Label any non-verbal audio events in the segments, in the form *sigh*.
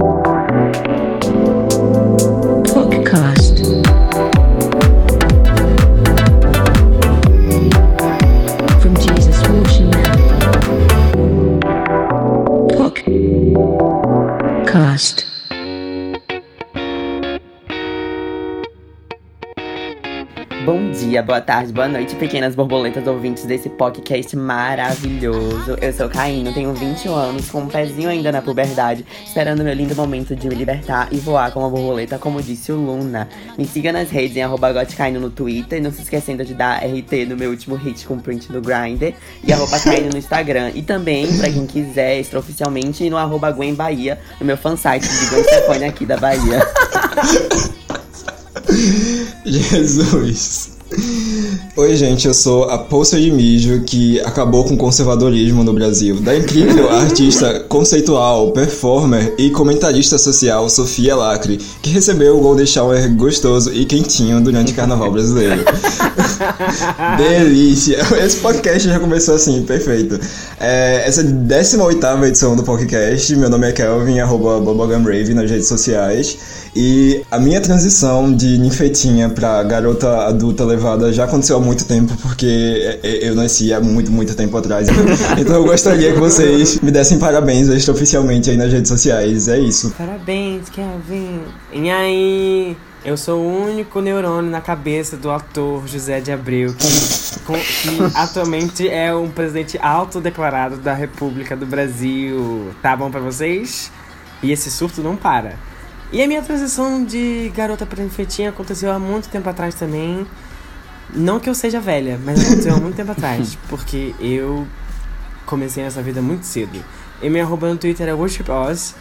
Thank you. Boa tarde, boa noite, pequenas borboletas ouvintes desse podcast maravilhoso. Eu sou Caíno, tenho 21 anos, com um pezinho ainda na puberdade, esperando meu lindo momento de me libertar e voar como uma borboleta, como disse o Luna. Me siga nas redes em arroba no Twitter, e não se esquecendo de dar RT no meu último hit com print do Grindr, e arroba Caíno no Instagram. E também, pra quem quiser, extraoficialmente, no arroba Gwen Bahia, no meu fansite de Gwen Stefani aqui da Bahia. *laughs* Jesus. Oi, gente, eu sou a Poça de Mijo que acabou com o conservadorismo no Brasil. Da incrível *laughs* artista conceitual, performer e comentarista social Sofia Lacre, que recebeu o Golden Shower gostoso e quentinho durante o carnaval brasileiro. *laughs* Delícia! Esse podcast já começou assim, perfeito. É, essa é a 18 edição do podcast. Meu nome é Kelvin, arroba Bobogamrave nas redes sociais. E a minha transição de ninfetinha pra garota adulta levada já aconteceu há muito tempo, porque eu nasci há muito, muito tempo atrás. *laughs* Então eu gostaria que vocês me dessem parabéns extraoficialmente aí nas redes sociais. É isso. Parabéns, Kelvin. E aí? Eu sou o único neurônio na cabeça do ator José de Abreu, que, com- que atualmente é um presidente autodeclarado da República do Brasil. Tá bom pra vocês? E esse surto não para. E a minha transição de garota pra infetinha aconteceu há muito tempo atrás também. Não que eu seja velha, mas aconteceu há muito tempo atrás. *laughs* Porque eu comecei nessa vida muito cedo. E minha arroba no Twitter é WorshipOz.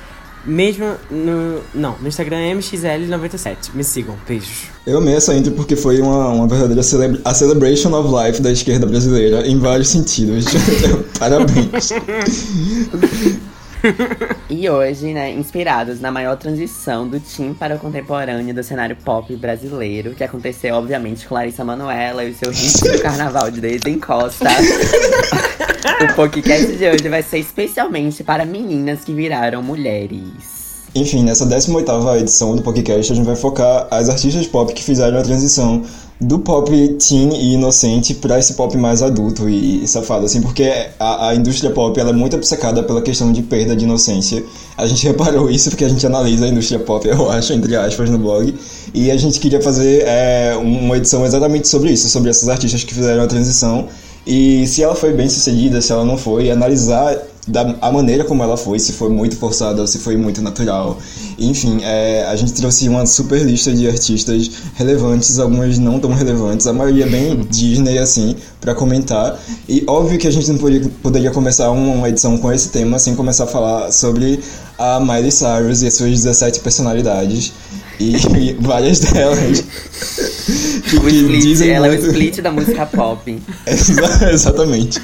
Mesmo no. Não, no Instagram é MXL97. Me sigam. Beijos. Eu amei essa intro porque foi uma, uma verdadeira celebra a celebration of life da esquerda brasileira, em vários sentidos. *laughs* Parabéns. *laughs* *laughs* E hoje, né, inspirados na maior transição do Tim para o contemporâneo do cenário pop brasileiro, que aconteceu, obviamente, com Larissa Manoela e o seu hit do carnaval de Desencosta. *laughs* o podcast de hoje vai ser especialmente para meninas que viraram mulheres. Enfim, nessa 18ª edição do podcast, a gente vai focar as artistas pop que fizeram a transição do pop teen e inocente para esse pop mais adulto e, safado, assim, porque a, a indústria pop ela é muito obcecada pela questão de perda de inocência. A gente *laughs* reparou isso porque a gente analisa a indústria pop, eu acho, entre aspas, no blog, e a gente queria fazer é, uma edição exatamente sobre isso, sobre essas artistas que fizeram a transição e se ela foi bem sucedida, se ela não foi, analisar da a maneira como ela foi, se foi muito forçada ou se foi muito natural. Enfim, é, a gente trouxe uma super lista de artistas relevantes, algumas não tão relevantes, a maioria bem Disney assim, para comentar. E óbvio que a gente não poderia, poderia começar uma edição com esse tema sem começar a falar sobre a Miley Cyrus e as suas 17 personalidades. E, e *laughs* várias delas. que- *laughs* O que split, ela é o muito- split da música pop. *laughs* Exa- Exatamente.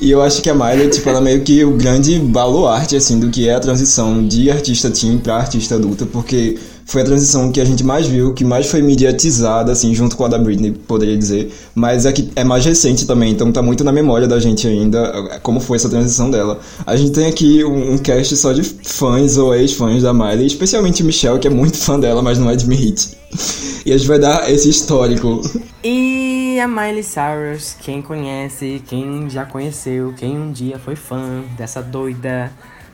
E eu acho que a Miley, tipo, ela é meio que o grande baluarte, assim, do que é a transição de artista teen pra artista adulta, porque foi a transição que a gente mais viu, que mais foi mediatizada, assim, junto com a da Britney, poderia dizer, mas é que é mais recente também, então tá muito na memória da gente ainda, como foi essa transição dela. A gente tem aqui um, um cast só de fãs ou ex-fãs da Miley, especialmente o Michel, que é muito fã dela, mas não admite. *laughs* E a gente vai dar esse histórico. E a Miley Cyrus, quem conhece, quem já conheceu, quem um dia foi fã dessa doida,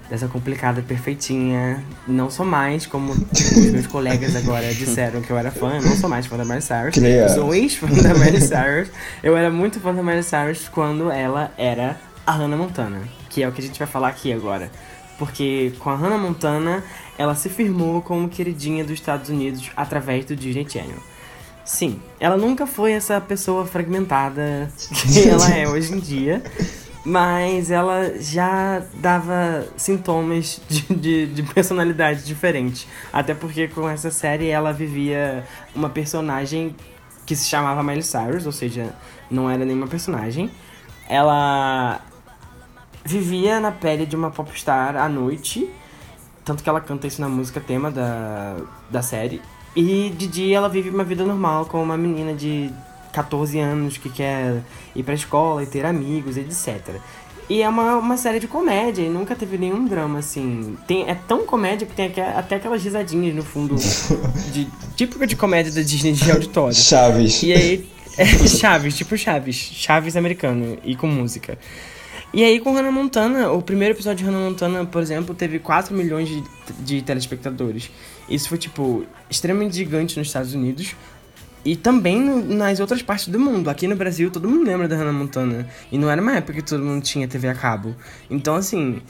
dessa complicada perfeitinha. Não sou mais, como *laughs* os meus colegas agora disseram que eu era fã, eu não sou mais fã da Miley Cyrus. Eu sou ex-fã da Miley Cyrus. Eu era muito fã da Miley Cyrus quando ela era a Hannah Montana, que é o que a gente vai falar aqui agora. Porque com a Hannah Montana, ela se firmou como queridinha dos Estados Unidos através do Disney Channel. Sim, ela nunca foi essa pessoa fragmentada que *laughs* ela é hoje em dia, mas ela já dava sintomas de, de, de personalidade diferente. Até porque com essa série ela vivia uma personagem que se chamava Miley Cyrus, ou seja, não era nenhuma personagem. Ela vivia na pele de uma popstar à noite, tanto que ela canta isso na música tema da, da série. E de dia ela vive uma vida normal com uma menina de 14 anos que quer ir pra escola e ter amigos, etc. E é uma, uma série de comédia e nunca teve nenhum drama, assim. Tem, é tão comédia que tem aque- até aquelas risadinhas no fundo, *laughs* de, típico de comédia da Disney de auditório. Chaves. E aí, *laughs* é, Chaves, tipo Chaves. Chaves americano e com música. E aí com Hannah Montana, o primeiro episódio de Hannah Montana, por exemplo, teve 4 milhões de, de telespectadores. Isso foi, tipo, extremamente gigante nos Estados Unidos. E também nas outras partes do mundo. Aqui no Brasil, todo mundo lembra da Hannah Montana. E não era uma época que todo mundo tinha TV a cabo. Então, assim,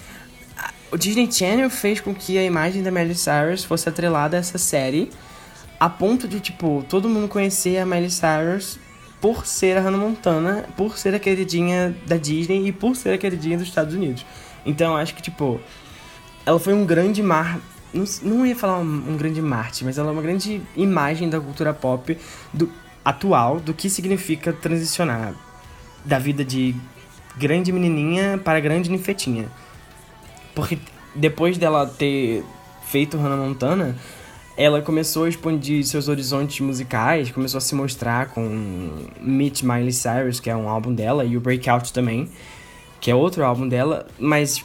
o Disney Channel fez com que a imagem da Miley Cyrus fosse atrelada a essa série. A ponto de, tipo, todo mundo conhecer a Miley Cyrus por ser a Hannah Montana, por ser a queridinha da Disney e por ser a queridinha dos Estados Unidos. Então, acho que, tipo, ela foi um grande mar. Não, não ia falar um, um grande Marte, mas ela é uma grande imagem da cultura pop do, atual, do que significa transicionar da vida de grande menininha para grande ninfetinha. Porque depois dela ter feito Hannah Montana, ela começou a expandir seus horizontes musicais, começou a se mostrar com Meet Miley Cyrus, que é um álbum dela, e o Breakout também, que é outro álbum dela, mas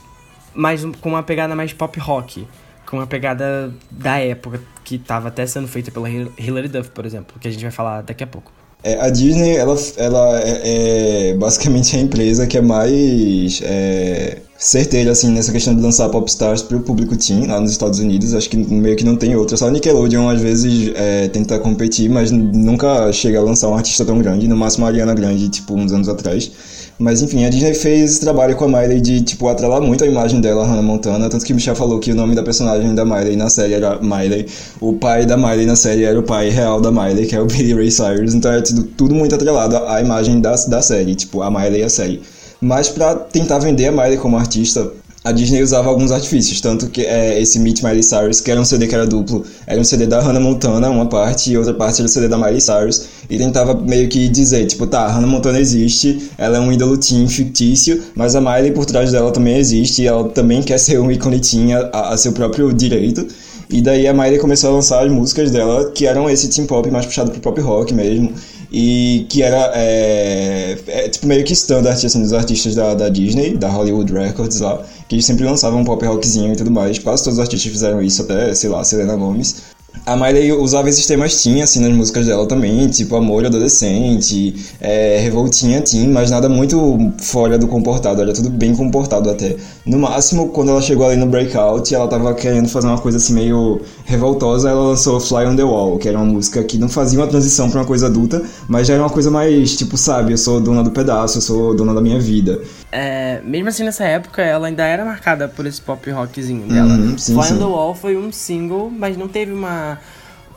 mais um- com uma pegada mais pop rock, com uma pegada da época que estava até sendo feita pela Hil- Hilary Duff, por exemplo, que a gente vai falar daqui a pouco. É, a Disney, ela, ela é, é basicamente a empresa que é mais é, certeira, assim, nessa questão de lançar popstars pro público teen lá nos Estados Unidos. Acho que meio que não tem outra. Só a Nickelodeon, às vezes, é, tenta competir, mas nunca chega a lançar um artista tão grande. No máximo a Ariana Grande, tipo, uns anos atrás. Mas, enfim, a Disney fez esse trabalho com a Miley de, tipo, atrelar muito a imagem dela, Hannah Montana. Tanto que Michel falou que o nome da personagem da Miley na série era Miley. O pai da Miley na série era o pai real da Miley, que é o *laughs* Billy Ray Cyrus. Então é tudo, tudo muito atrelado à imagem da, da série, tipo, a Miley e a série. Mas pra tentar vender a Miley como artista, a Disney usava alguns artifícios, tanto que é, esse Meet Miley Cyrus, que era um CD que era duplo, era um CD da Hannah Montana, uma parte, e outra parte era o CD da Miley Cyrus, e tentava meio que dizer, tipo, tá, Hannah Montana existe, ela é um ídolo teen fictício, mas a Miley por trás dela também existe, e ela também quer ser um ícone teen a, a seu próprio direito, e daí a Miley começou a lançar as músicas dela, que eram esse teen pop mais puxado pro pop rock mesmo, e que era é, é, tipo meio que standard assim, dos artistas da, da Disney, da Hollywood Records lá, que eles sempre lançavam um pop rockzinho e tudo mais. Quase todos os artistas fizeram isso, até, sei lá, Selena Gomez. A Miley usava esses temas teen, assim, nas músicas dela também, tipo amor adolescente, é, revoltinha teen, mas nada muito fora do comportado, era tudo bem comportado até. No máximo, quando ela chegou ali no Breakout, ela tava querendo fazer uma coisa assim meio revoltosa, ela lançou Fly on the Wall, que era uma música que não fazia uma transição pra uma coisa adulta, mas já era uma coisa mais, tipo, sabe, eu sou dona do pedaço, eu sou dona da minha vida. É, mesmo assim, nessa época, ela ainda era marcada por esse pop rockzinho dela. Uhum, sim, Fly sim. on the Wall foi um single, mas não teve uma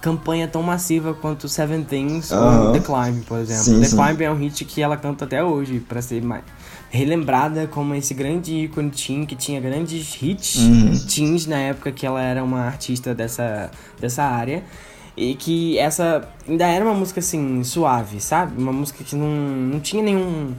campanha tão massiva quanto Seven Things Aham. ou The Climb, por exemplo. Sim, The sim. Climb é um hit que ela canta até hoje, pra ser mais relembrada como esse grande ícone teen que tinha grandes hits Uhum. teens na época que ela era uma artista dessa, dessa área. E que essa ainda era uma música assim, suave, sabe? Uma música que não, não tinha nenhum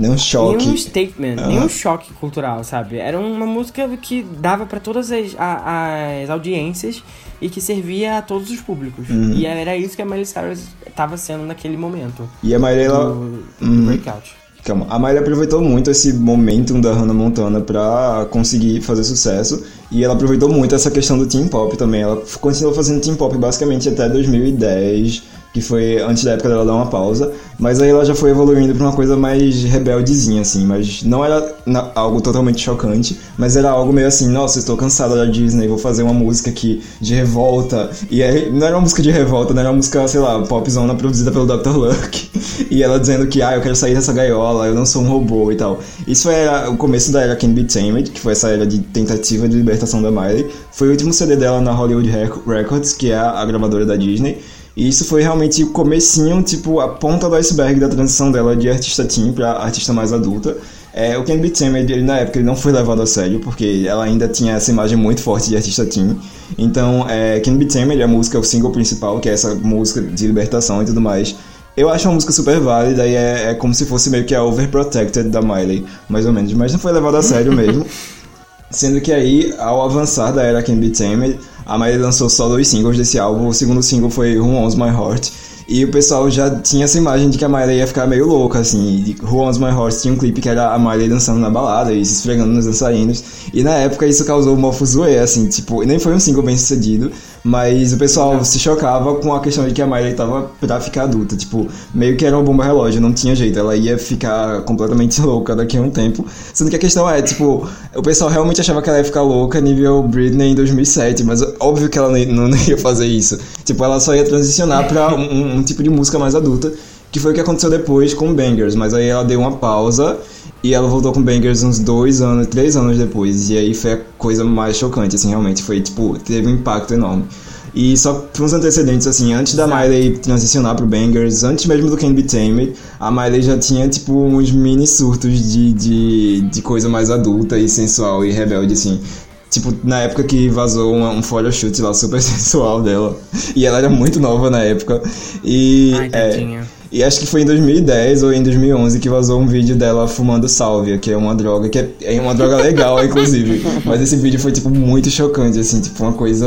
Nenhum choque. Nenhum statement, Aham. nenhum choque cultural, sabe? Era uma música que dava pra todas as, a- as audiências e que servia a todos os públicos. Uhum. E era isso que a Miley Cyrus tava sendo naquele momento E a Miley, ela... do, do Uhum. breakout. Calma. A Miley aproveitou muito esse momentum da Hannah Montana pra conseguir fazer sucesso. E ela aproveitou muito essa questão do teen pop também. Ela continuou fazendo teen pop basicamente até 2010, que foi antes da época dela dar uma pausa. Mas aí ela já foi evoluindo pra uma coisa mais rebeldezinha, assim. Mas não era algo totalmente chocante, mas era algo meio assim: nossa, estou cansada da Disney, vou fazer uma música aqui de revolta. E aí, não era uma música de revolta, não era uma música, sei lá, popzona produzida pelo Dr. Luck. *laughs* E ela dizendo que, ah, eu quero sair dessa gaiola, eu não sou um robô e tal. Isso era o começo da era Can Be Tamed, que foi essa era de tentativa de libertação da Miley. Foi o último CD dela na Hollywood Rec- Records, que é a gravadora da Disney. E isso foi realmente o comecinho, tipo, a ponta do iceberg da transição dela de artista teen pra artista mais adulta. É, o Can Be Tamed, ele, na época, ele não foi levado a sério, porque ela ainda tinha essa imagem muito forte de artista teen. Então, é, Can Be Tamed, a música, o single principal, que é essa música de libertação e tudo mais, eu acho uma música super válida e é, é como se fosse meio que a Overprotected da Miley, mais ou menos. Mas não foi levado a sério mesmo. *laughs* Sendo que aí, ao avançar da era Can Be Tamed, a Miley lançou só dois singles desse álbum. O segundo single foi Who Owns My Heart. E o pessoal já tinha essa imagem de que a Miley ia ficar meio louca, assim. E Who Owns My Horse tinha um clipe que era a Miley dançando na balada e se esfregando nos dançarinos. E na época isso causou uma fuzuê, assim, tipo, nem foi um single bem sucedido, mas o pessoal se chocava com a questão de que a Miley tava pra ficar adulta. Tipo, meio que era uma bomba relógio, não tinha jeito, ela ia ficar completamente *laughs* louca daqui a um tempo. Sendo que a questão é, tipo, o pessoal realmente achava que ela ia ficar louca nível Britney em 2007, mas óbvio que ela nem- *laughs* não ia fazer isso. Tipo, ela só ia transicionar pra um, um tipo de música mais adulta, que foi o que aconteceu depois com Bangers, mas aí ela deu uma pausa e ela voltou com Bangers uns dois anos, três anos depois, e aí foi a coisa mais chocante, assim, realmente, foi, tipo, teve um impacto enorme. E só uns antecedentes, assim, antes da Miley transicionar pro Bangers, antes mesmo do Can Be Tamed, a Miley já tinha, tipo, uns mini surtos de, de, de coisa mais adulta e sensual e rebelde, assim. Tipo, na época que vazou uma- um photoshoot lá super *laughs* sensual dela. E ela era muito nova na época. E. Ai, é, tadinha. E acho que foi em 2010 ou em 2011 que vazou um vídeo dela fumando sálvia, que é uma droga, que é, é uma droga legal, *laughs* inclusive. Mas esse vídeo foi, tipo, muito chocante, assim, tipo, uma coisa.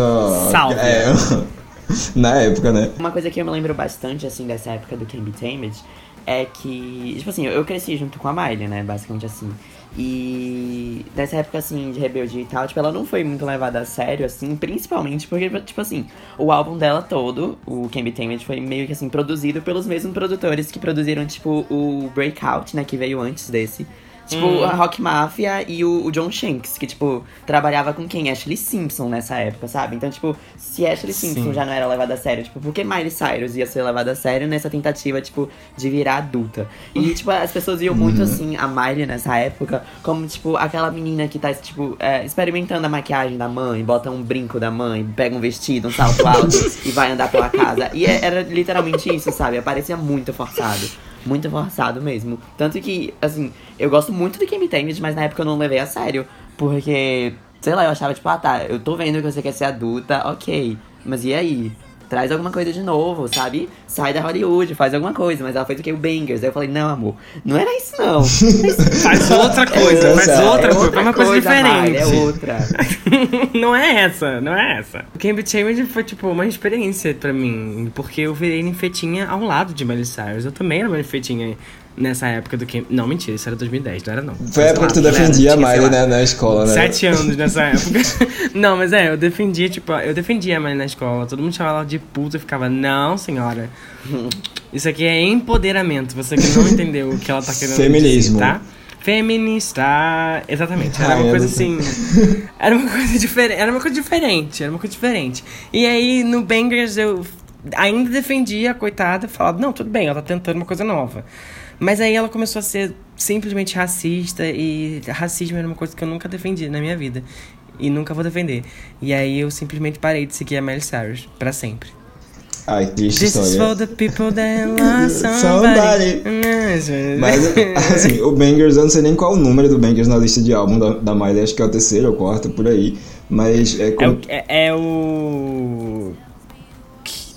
Sálvia. É. *laughs* Na época, né? Uma coisa que eu me lembro bastante, assim, dessa época do Can Be Tamed é que, tipo assim, eu cresci junto com a Miley, né, basicamente assim. E dessa época, assim, de rebeldia e tal, tipo, ela não foi muito levada a sério, assim, principalmente porque, tipo assim, o álbum dela todo, o Can Be Tamed, foi meio que, assim, produzido pelos mesmos produtores que produziram, tipo, o Breakout, né, que veio antes desse. Tipo, a Rock Mafia e o, o John Shanks, que, tipo, trabalhava com quem? Ashley Simpson nessa época, sabe? Então, tipo, se Ashley Simpson Sim. já não era levada a sério, tipo, por que Miley Cyrus ia ser levada a sério nessa tentativa, tipo, de virar adulta? E, tipo, as pessoas viam muito, assim, a Miley nessa época como, tipo, aquela menina que tá, tipo, é, experimentando a maquiagem da mãe, bota um brinco da mãe, pega um vestido, um salto alto *laughs* e vai andar pela casa. E é- era literalmente isso, sabe? Parecia muito forçado. Muito forçado mesmo. Tanto que, assim, eu gosto muito do Kim Tamed, mas na época eu não levei a sério. Porque, sei lá, eu achava, tipo, ah tá, eu tô vendo que você quer ser adulta, ok. Mas e aí? Traz alguma coisa de novo, sabe? Sai da Hollywood, faz alguma coisa. Mas ela fez o que? O Bangers. Aí eu falei, não, amor, não era isso não. *laughs* Faz outra coisa, É faz outra- outra é coisa, faz uma coisa Miley, diferente. é outra. *laughs* não é essa, não é essa. O Cambridge Challenge foi, tipo, uma experiência pra mim, porque eu virei ninfetinha ao lado de Miley Cyrus. Eu também era uma ninfetinha nessa época do Cambridge... Não, mentira, isso era 2010, não era não. Foi a época que tu defendia a Miley né, na escola, né? Sete anos nessa época. *laughs* não, mas é, eu defendia, tipo, eu defendia a Miley na escola. Todo mundo chamava ela de puta e ficava, não, senhora. Isso aqui é empoderamento. Você que não entendeu o que ela tá querendo Feminismo. dizer, tá? Feminista, exatamente. Era uma coisa assim. Era uma coisa diferente. Era uma coisa diferente. Era uma coisa diferente. E aí, no Bangers, eu ainda defendia a coitada, falava, não, tudo bem, ela tá tentando uma coisa nova. Mas aí ela começou a ser simplesmente racista e racismo era uma coisa que eu nunca defendi na minha vida. E nunca vou defender. E aí eu simplesmente parei de seguir a Miley Cyrus pra sempre. Ai, triste This is for história. the people that love *laughs* Somebody. somebody. Mas, assim, o Bangers, eu não sei nem qual o número do Bangers na lista de álbum da, da Miley, acho que é o terceiro ou quarto, por aí. Mas é É como... o, é, é o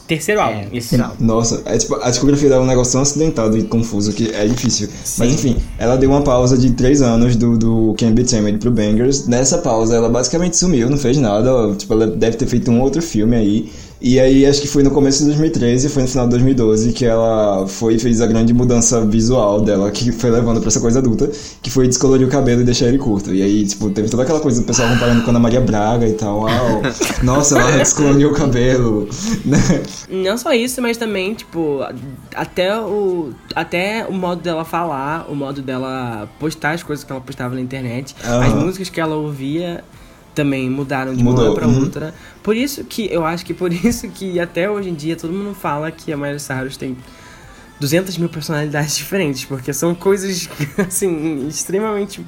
terceiro álbum. É, terceiro álbum. Nossa, é, tipo, a discografia dela é um negócio tão acidentado e confuso que é difícil. Mas enfim, ela deu uma pausa de três anos do, do Can't Be Tamed pro Bangers. Nessa pausa, ela basicamente sumiu, não fez nada. Tipo, ela deve ter feito um outro filme aí. E aí, acho que foi no começo de 2013, foi no final de 2012, que ela foi e fez a grande mudança visual dela, que foi levando pra essa coisa adulta, que foi descolorir o cabelo e deixar ele curto. E aí, tipo, teve toda aquela coisa do pessoal comparando com a Ana Maria Braga e tal. Uau, *laughs* nossa, ela descoloriu o cabelo, né? Não só isso, mas também, tipo, até o, até o modo dela falar, o modo dela postar as coisas que ela postava na internet, Aham. as músicas que ela ouvia também mudaram de uma Mudou, hora pra uhum. outra. Por isso que, eu acho que por *laughs* isso que até hoje em dia todo mundo fala que a Miley Cyrus tem 200 mil personalidades *laughs* diferentes, porque são coisas, *laughs* assim, extremamente...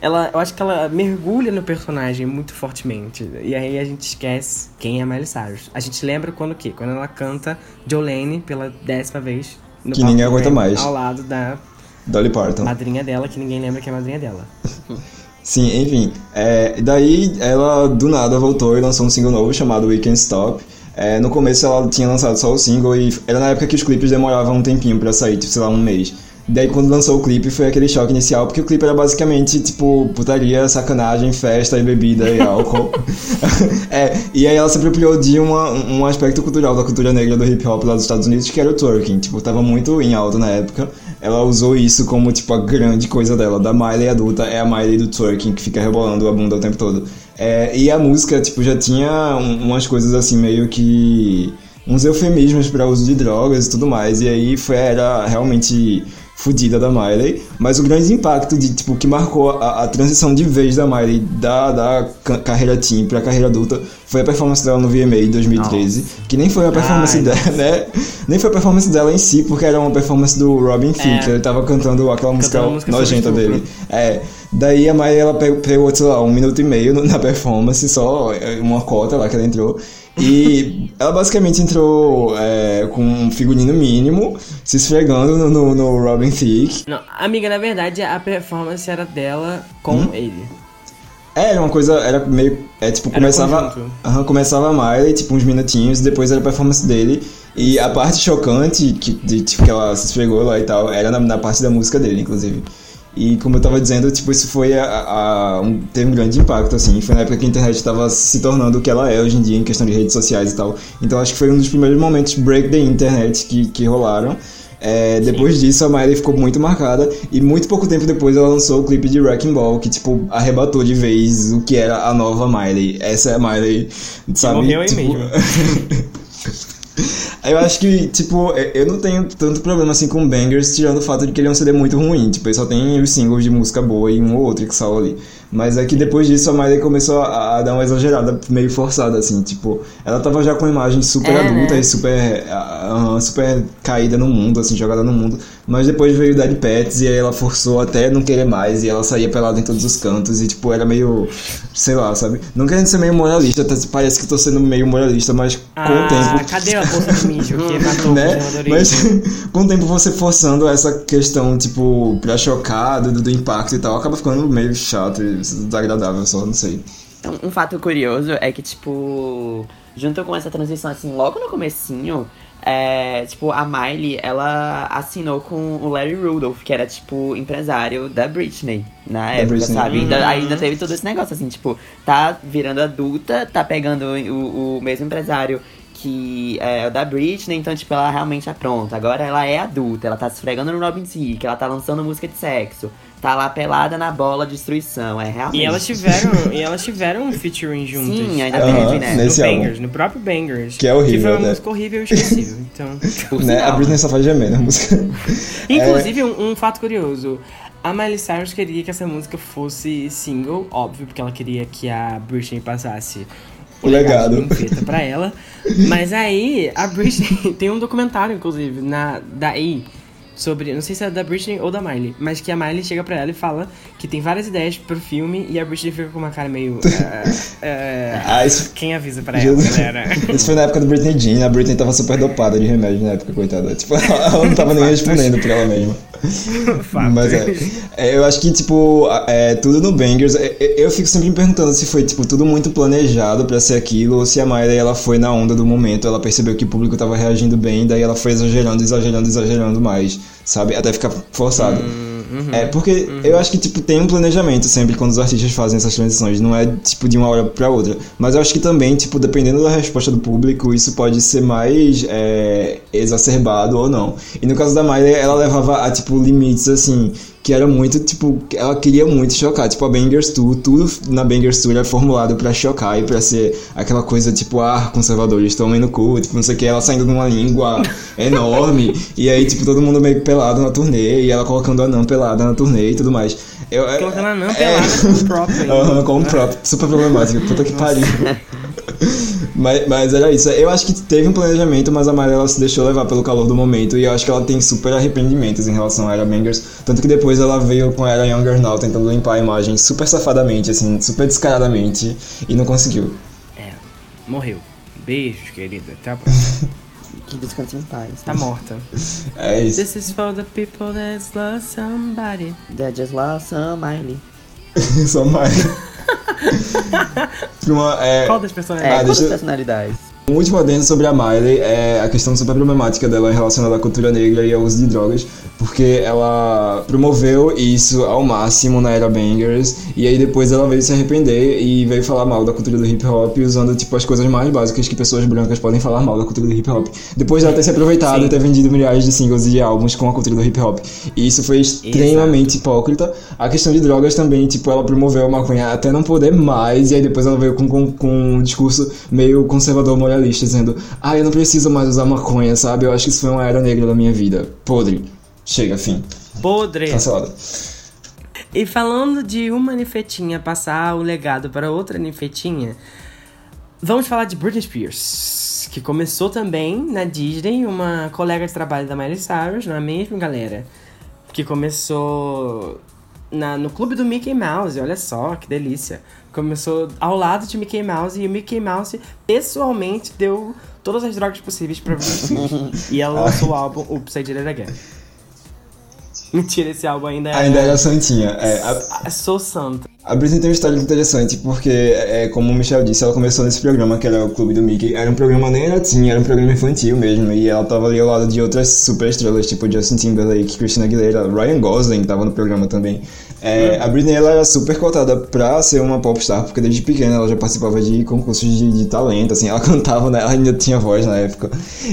Ela, eu acho que ela mergulha no personagem muito fortemente. E aí a gente esquece quem é a Miley Cyrus. A gente lembra quando o quê? Quando ela canta Jolene pela décima vez. No Que ninguém aguenta mais. Ao lado da Dolly Parton. madrinha dela, que ninguém lembra que é a madrinha dela. Sim, enfim. É, daí ela do nada voltou e lançou um single novo chamado We Can't Stop. É, no começo ela tinha lançado só o single e era na época que os clipes demoravam um tempinho pra sair, tipo, sei lá, um mês. Daí quando lançou o clipe foi aquele choque inicial, porque o clipe era basicamente tipo putaria, sacanagem, festa e bebida e álcool. *laughs* é, e aí ela se apropriou de uma, um aspecto cultural da cultura negra do hip hop lá dos Estados Unidos, que era o twerking. Tipo, tava muito em alta na época. Ela usou isso como, tipo, a grande coisa dela. Da Miley adulta é a Miley do twerking, que fica rebolando a bunda o tempo todo. É, e a música, tipo, já tinha um- umas coisas assim, meio que uns eufemismos para uso de drogas e tudo mais. E aí foi era realmente fodida da Miley, mas o grande impacto de tipo que marcou a, a transição de vez da Miley da, da ca- carreira teen pra carreira adulta foi a performance dela no VMA em 2013, que nem foi uma performance Ai, dela, né? Nem foi a performance dela em si, porque era uma performance do Robin Thicke, É. ele tava cantando aquela música, a música nojenta dele. É, daí a Miley ela pegou, sei lá, um minuto e meio na performance, só é, uma cota lá que ela entrou. E *laughs* ela basicamente entrou é, com um figurino mínimo, se esfregando no, no, no Robin Thicke. Não, amiga, na verdade a performance era dela com Hum? ele. É, era uma coisa, era meio. É tipo, Era começava. começava a Miley, tipo, uns minutinhos, depois era a performance dele. E a parte chocante, que, de, tipo, que ela se esfregou lá e tal, era na, na parte da música dele, inclusive. E como eu tava dizendo, tipo, isso foi a, a- um, teve um grande impacto, assim. Foi na época que a internet tava se tornando o que ela é hoje em dia, em questão de redes sociais e tal. Então acho que foi um dos primeiros momentos break the internet que, que rolaram. É, depois disso, a Miley ficou muito marcada e muito pouco tempo depois ela lançou o clipe de Wrecking Ball, que, tipo, arrebatou de vez o que era a nova Miley. Essa é a Miley, sabe? morreu aí tipo... mesmo. *laughs* Eu acho que, tipo, eu não tenho tanto problema assim com Bangers, tirando o fato de que ele é um CD muito ruim. Tipo, ele só tem os singles de música boa e um ou outro que saiu ali. Mas é que depois disso a Miley começou a, a dar uma exagerada, meio forçada, assim. Tipo, ela tava já com uma imagem super É, adulta né? e super, ah, ah, super caída no mundo, assim, jogada no mundo. Mas depois veio o Daddy Pets e aí ela forçou até não querer mais e ela saía pelada em todos os cantos e, tipo, era meio, sei lá, sabe? Não querendo ser meio moralista, até parece que tô sendo meio moralista, mas com o Ah, tempo cadê a bolsa de mijo que *laughs* matou o né? Mas *laughs* com o tempo você forçando essa questão, tipo, pra chocar, do, do impacto e tal, acaba ficando meio chato desagradável só, não sei. Então, um fato curioso é que, tipo, junto com essa transição, assim, logo no comecinho, é, tipo, a Miley, ela assinou com o Larry Rudolph, que era, tipo, empresário da Britney na época, Britney. sabe? Ainda, Uhum. ainda teve todo esse negócio, assim, tipo, tá virando adulta, tá pegando o, o mesmo empresário que é o da Britney, então, tipo, ela realmente é pronta. Agora ela é adulta, ela tá se esfregando no Robin Thicke, ela tá lançando música de sexo, tá lá pelada na bola de destruição, é realmente... E elas tiveram, e elas tiveram um featuring juntas. Sim, ainda Aham, teve, né? nesse no álbum. Bangers, no próprio Bangers. Que é horrível, Que foi uma né? música horrível e esquecível. *laughs* Então. Né? A Britney só faz gemer na música. *laughs* Inclusive, um, um fato curioso. A Miley Cyrus queria que essa música fosse single, óbvio, porque ela queria que a Britney passasse O legado. Ninfeta pra ela. *laughs* Mas aí, a Britney... tem um documentário, inclusive, na, da E! Sobre, não sei se é da Britney ou da Miley, mas que a Miley chega pra ela e fala que tem várias ideias pro filme e a Britney fica com uma cara meio. ah, *laughs* ah, Ah, isso, quem avisa pra ela, Jesus. galera? *laughs* isso foi na época do Britney Jean, a Britney tava super dopada de remédio na época, coitada. Tipo, *laughs* ela não tava nem respondendo pra ela mesma. Fato. Mas é, é, eu acho que, tipo, é, tudo no Bangers, é, é, eu fico sempre me perguntando se foi, tipo, tudo muito planejado pra ser aquilo, ou se a Miley, ela foi na onda do momento, ela percebeu que o público tava reagindo bem, daí ela foi exagerando, exagerando, exagerando mais, sabe? Até ficar forçado. É, porque eu acho que, tipo, tem um planejamento sempre quando os artistas fazem essas transições, não é, tipo, de uma hora pra outra. Mas eu acho que também, tipo, dependendo da resposta do público, isso pode ser mais é, exacerbado ou não. E no caso da Miley, ela levava a, tipo, limites, assim, que era muito, tipo, que ela queria muito chocar. Tipo, a Bangers Tour, tudo na Bangers Tour era formulado pra chocar e pra ser aquela coisa, tipo, ah, conservadores tomem no cu, tipo, não sei o que, ela saindo numa língua *laughs* enorme, e aí, tipo, todo mundo meio pelado na turnê, e ela colocando a Nan pelada na turnê e tudo mais. Eu, é- Colocando a Nan é- pelada com o próprio ainda. *laughs* Aham, com o próprio, super problemático, puta que pariu. *laughs* Mas, mas era isso. Eu acho que teve um planejamento, mas a Maria ela se deixou levar pelo calor do momento. E eu acho que ela tem super arrependimentos em relação a Era Bangers. Tanto que depois ela veio com a Era Younger Now tentando limpar a imagem super safadamente, assim, super descaradamente. E não conseguiu. É, morreu. Beijos, querida. Até a próxima. *laughs* Que descanse em paz. Tá morta. É isso. This is for the people that lost somebody. That just lost some *laughs* Só mais. *laughs* Uma, é, Qual das É, personagens? Ah, quantas deixa eu- personalidades? Um último adendo sobre a Miley é a questão super problemática dela relacionada à cultura negra e ao uso de drogas, porque ela promoveu isso ao máximo na era Bangers, e aí depois ela veio se arrepender e veio falar mal da cultura do hip hop, usando tipo as coisas mais básicas que pessoas brancas podem falar mal da cultura do hip hop. Depois dela ter se aproveitado Sim. e ter vendido milhares de singles e de álbuns com a cultura do hip hop. E isso foi extremamente hipócrita. A questão de drogas também, tipo, ela promoveu a maconha até não poder mais, e aí depois ela veio com, com, com um discurso meio conservador moralista, dizendo: Ah, eu não preciso mais usar maconha, sabe? Eu acho que isso foi uma era negra da minha vida. Podre. Chega, fim. Podre. Cancelada. E falando de uma ninfetinha passar o legado para outra ninfetinha, vamos falar de Britney Spears, que começou também na Disney, uma colega de trabalho da Miley Cyrus, não é mesmo, galera? Que começou na, no clube do Mickey Mouse, olha só que delícia. Começou ao lado de Mickey Mouse e o Mickey Mouse pessoalmente deu todas as drogas possíveis pra Britney *laughs* e ela lançou o álbum Did It Again. Mentira, esse álbum ainda é. Ainda era santinha. É, a, Sou santa. A Britney tem uma história interessante, porque, é, como o Michel disse, ela começou nesse programa, que era o Clube do Mickey. Era um programa nem era teen, era um programa infantil mesmo. E ela tava ali ao lado de outras super estrelas, tipo Justin Timberlake, Christina Aguilera, Ryan Gosling tava no programa também. É, a Britney ela era super cotada pra ser uma popstar, porque desde pequena ela já participava de concursos de, de talento, assim, ela *laughs* cantava, né? ela ainda tinha voz na época.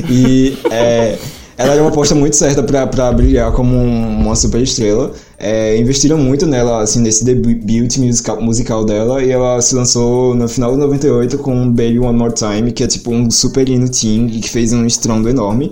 E é, ela era uma aposta muito certa pra, pra brilhar como um- uma super estrela. É, investiram muito nela, assim, nesse debut musical, musical dela, e ela se lançou no final de 98 com Baby One More Time, que é tipo um super hino teen que fez um estrondo enorme.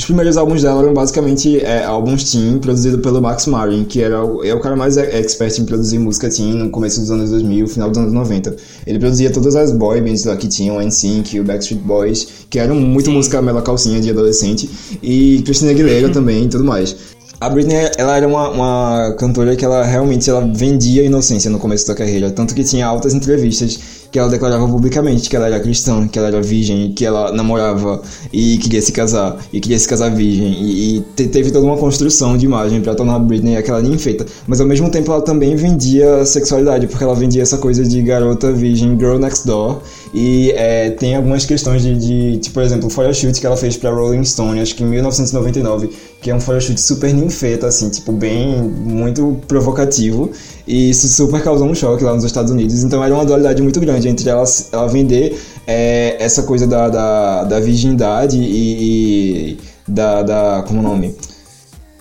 Os primeiros álbuns dela eram basicamente é, álbuns teen produzidos pelo Max Martin, que era o, é o cara mais expert em produzir música teen no começo dos anos 2000, final dos anos 90. Ele produzia todas as boy bands lá que tinham, o NSYNC, o Backstreet Boys, que eram muito música mela calcinha de adolescente, e Christina Aguilera também e tudo mais. A Britney, ela era uma, uma cantora que ela realmente ela vendia inocência no começo da carreira, tanto que tinha altas entrevistas que ela declarava publicamente que ela era cristã, que ela era virgem, que ela namorava e queria se casar, e queria se casar virgem, e, e te- teve toda uma construção de imagem pra tornar a Britney aquela ninfeta. Mas ao mesmo tempo ela também vendia sexualidade, porque ela vendia essa coisa de garota virgem, girl next door, e é, tem algumas questões de, de, tipo, por exemplo, o photoshoot que ela fez pra Rolling Stone, acho que em 1999, que é um photoshoot super ninfeta, assim, tipo, bem, muito provocativo, e isso super causou um choque lá nos Estados Unidos, então era uma dualidade muito grande entre ela, ela vender é, essa coisa da, da, da virgindade e, e da, da, como é o nome?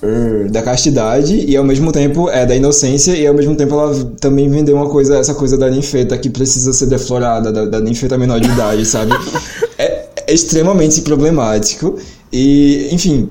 Er, da castidade e ao mesmo tempo é da inocência e ao mesmo tempo ela também vendeu uma coisa essa coisa da ninfeta que precisa ser deflorada da, da ninfeta menor de idade sabe? *laughs* É, é extremamente problemático. E enfim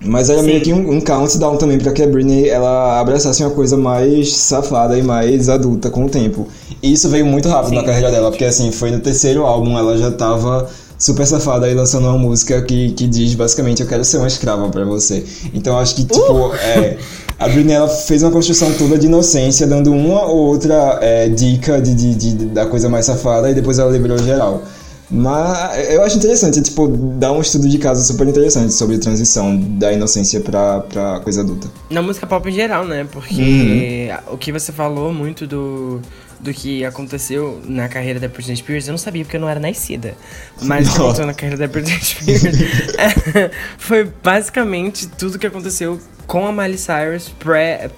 mas era Sim. meio que um, um countdown também para que a Britney ela abraçasse uma coisa mais safada e mais adulta com o tempo e isso veio muito rápido Sim. na carreira dela porque assim foi no terceiro álbum ela já tava super safada e lançando uma música que, que diz basicamente eu quero ser uma escrava pra você. Então acho que tipo, é, a Britney ela fez uma construção toda de inocência, dando uma ou outra é, dica de, de, de- da coisa mais safada e depois ela liberou geral. Mas eu acho interessante, tipo, dar um estudo de caso super interessante sobre a transição da inocência pra, pra coisa adulta. Na música pop em geral, né? Porque o que você falou muito do, do que aconteceu na carreira da Britney Spears, eu não sabia porque eu não era nascida. Mas o que aconteceu na carreira da Britney Spears *laughs* *laughs* foi basicamente tudo que aconteceu com a Miley Cyrus pré- Aham.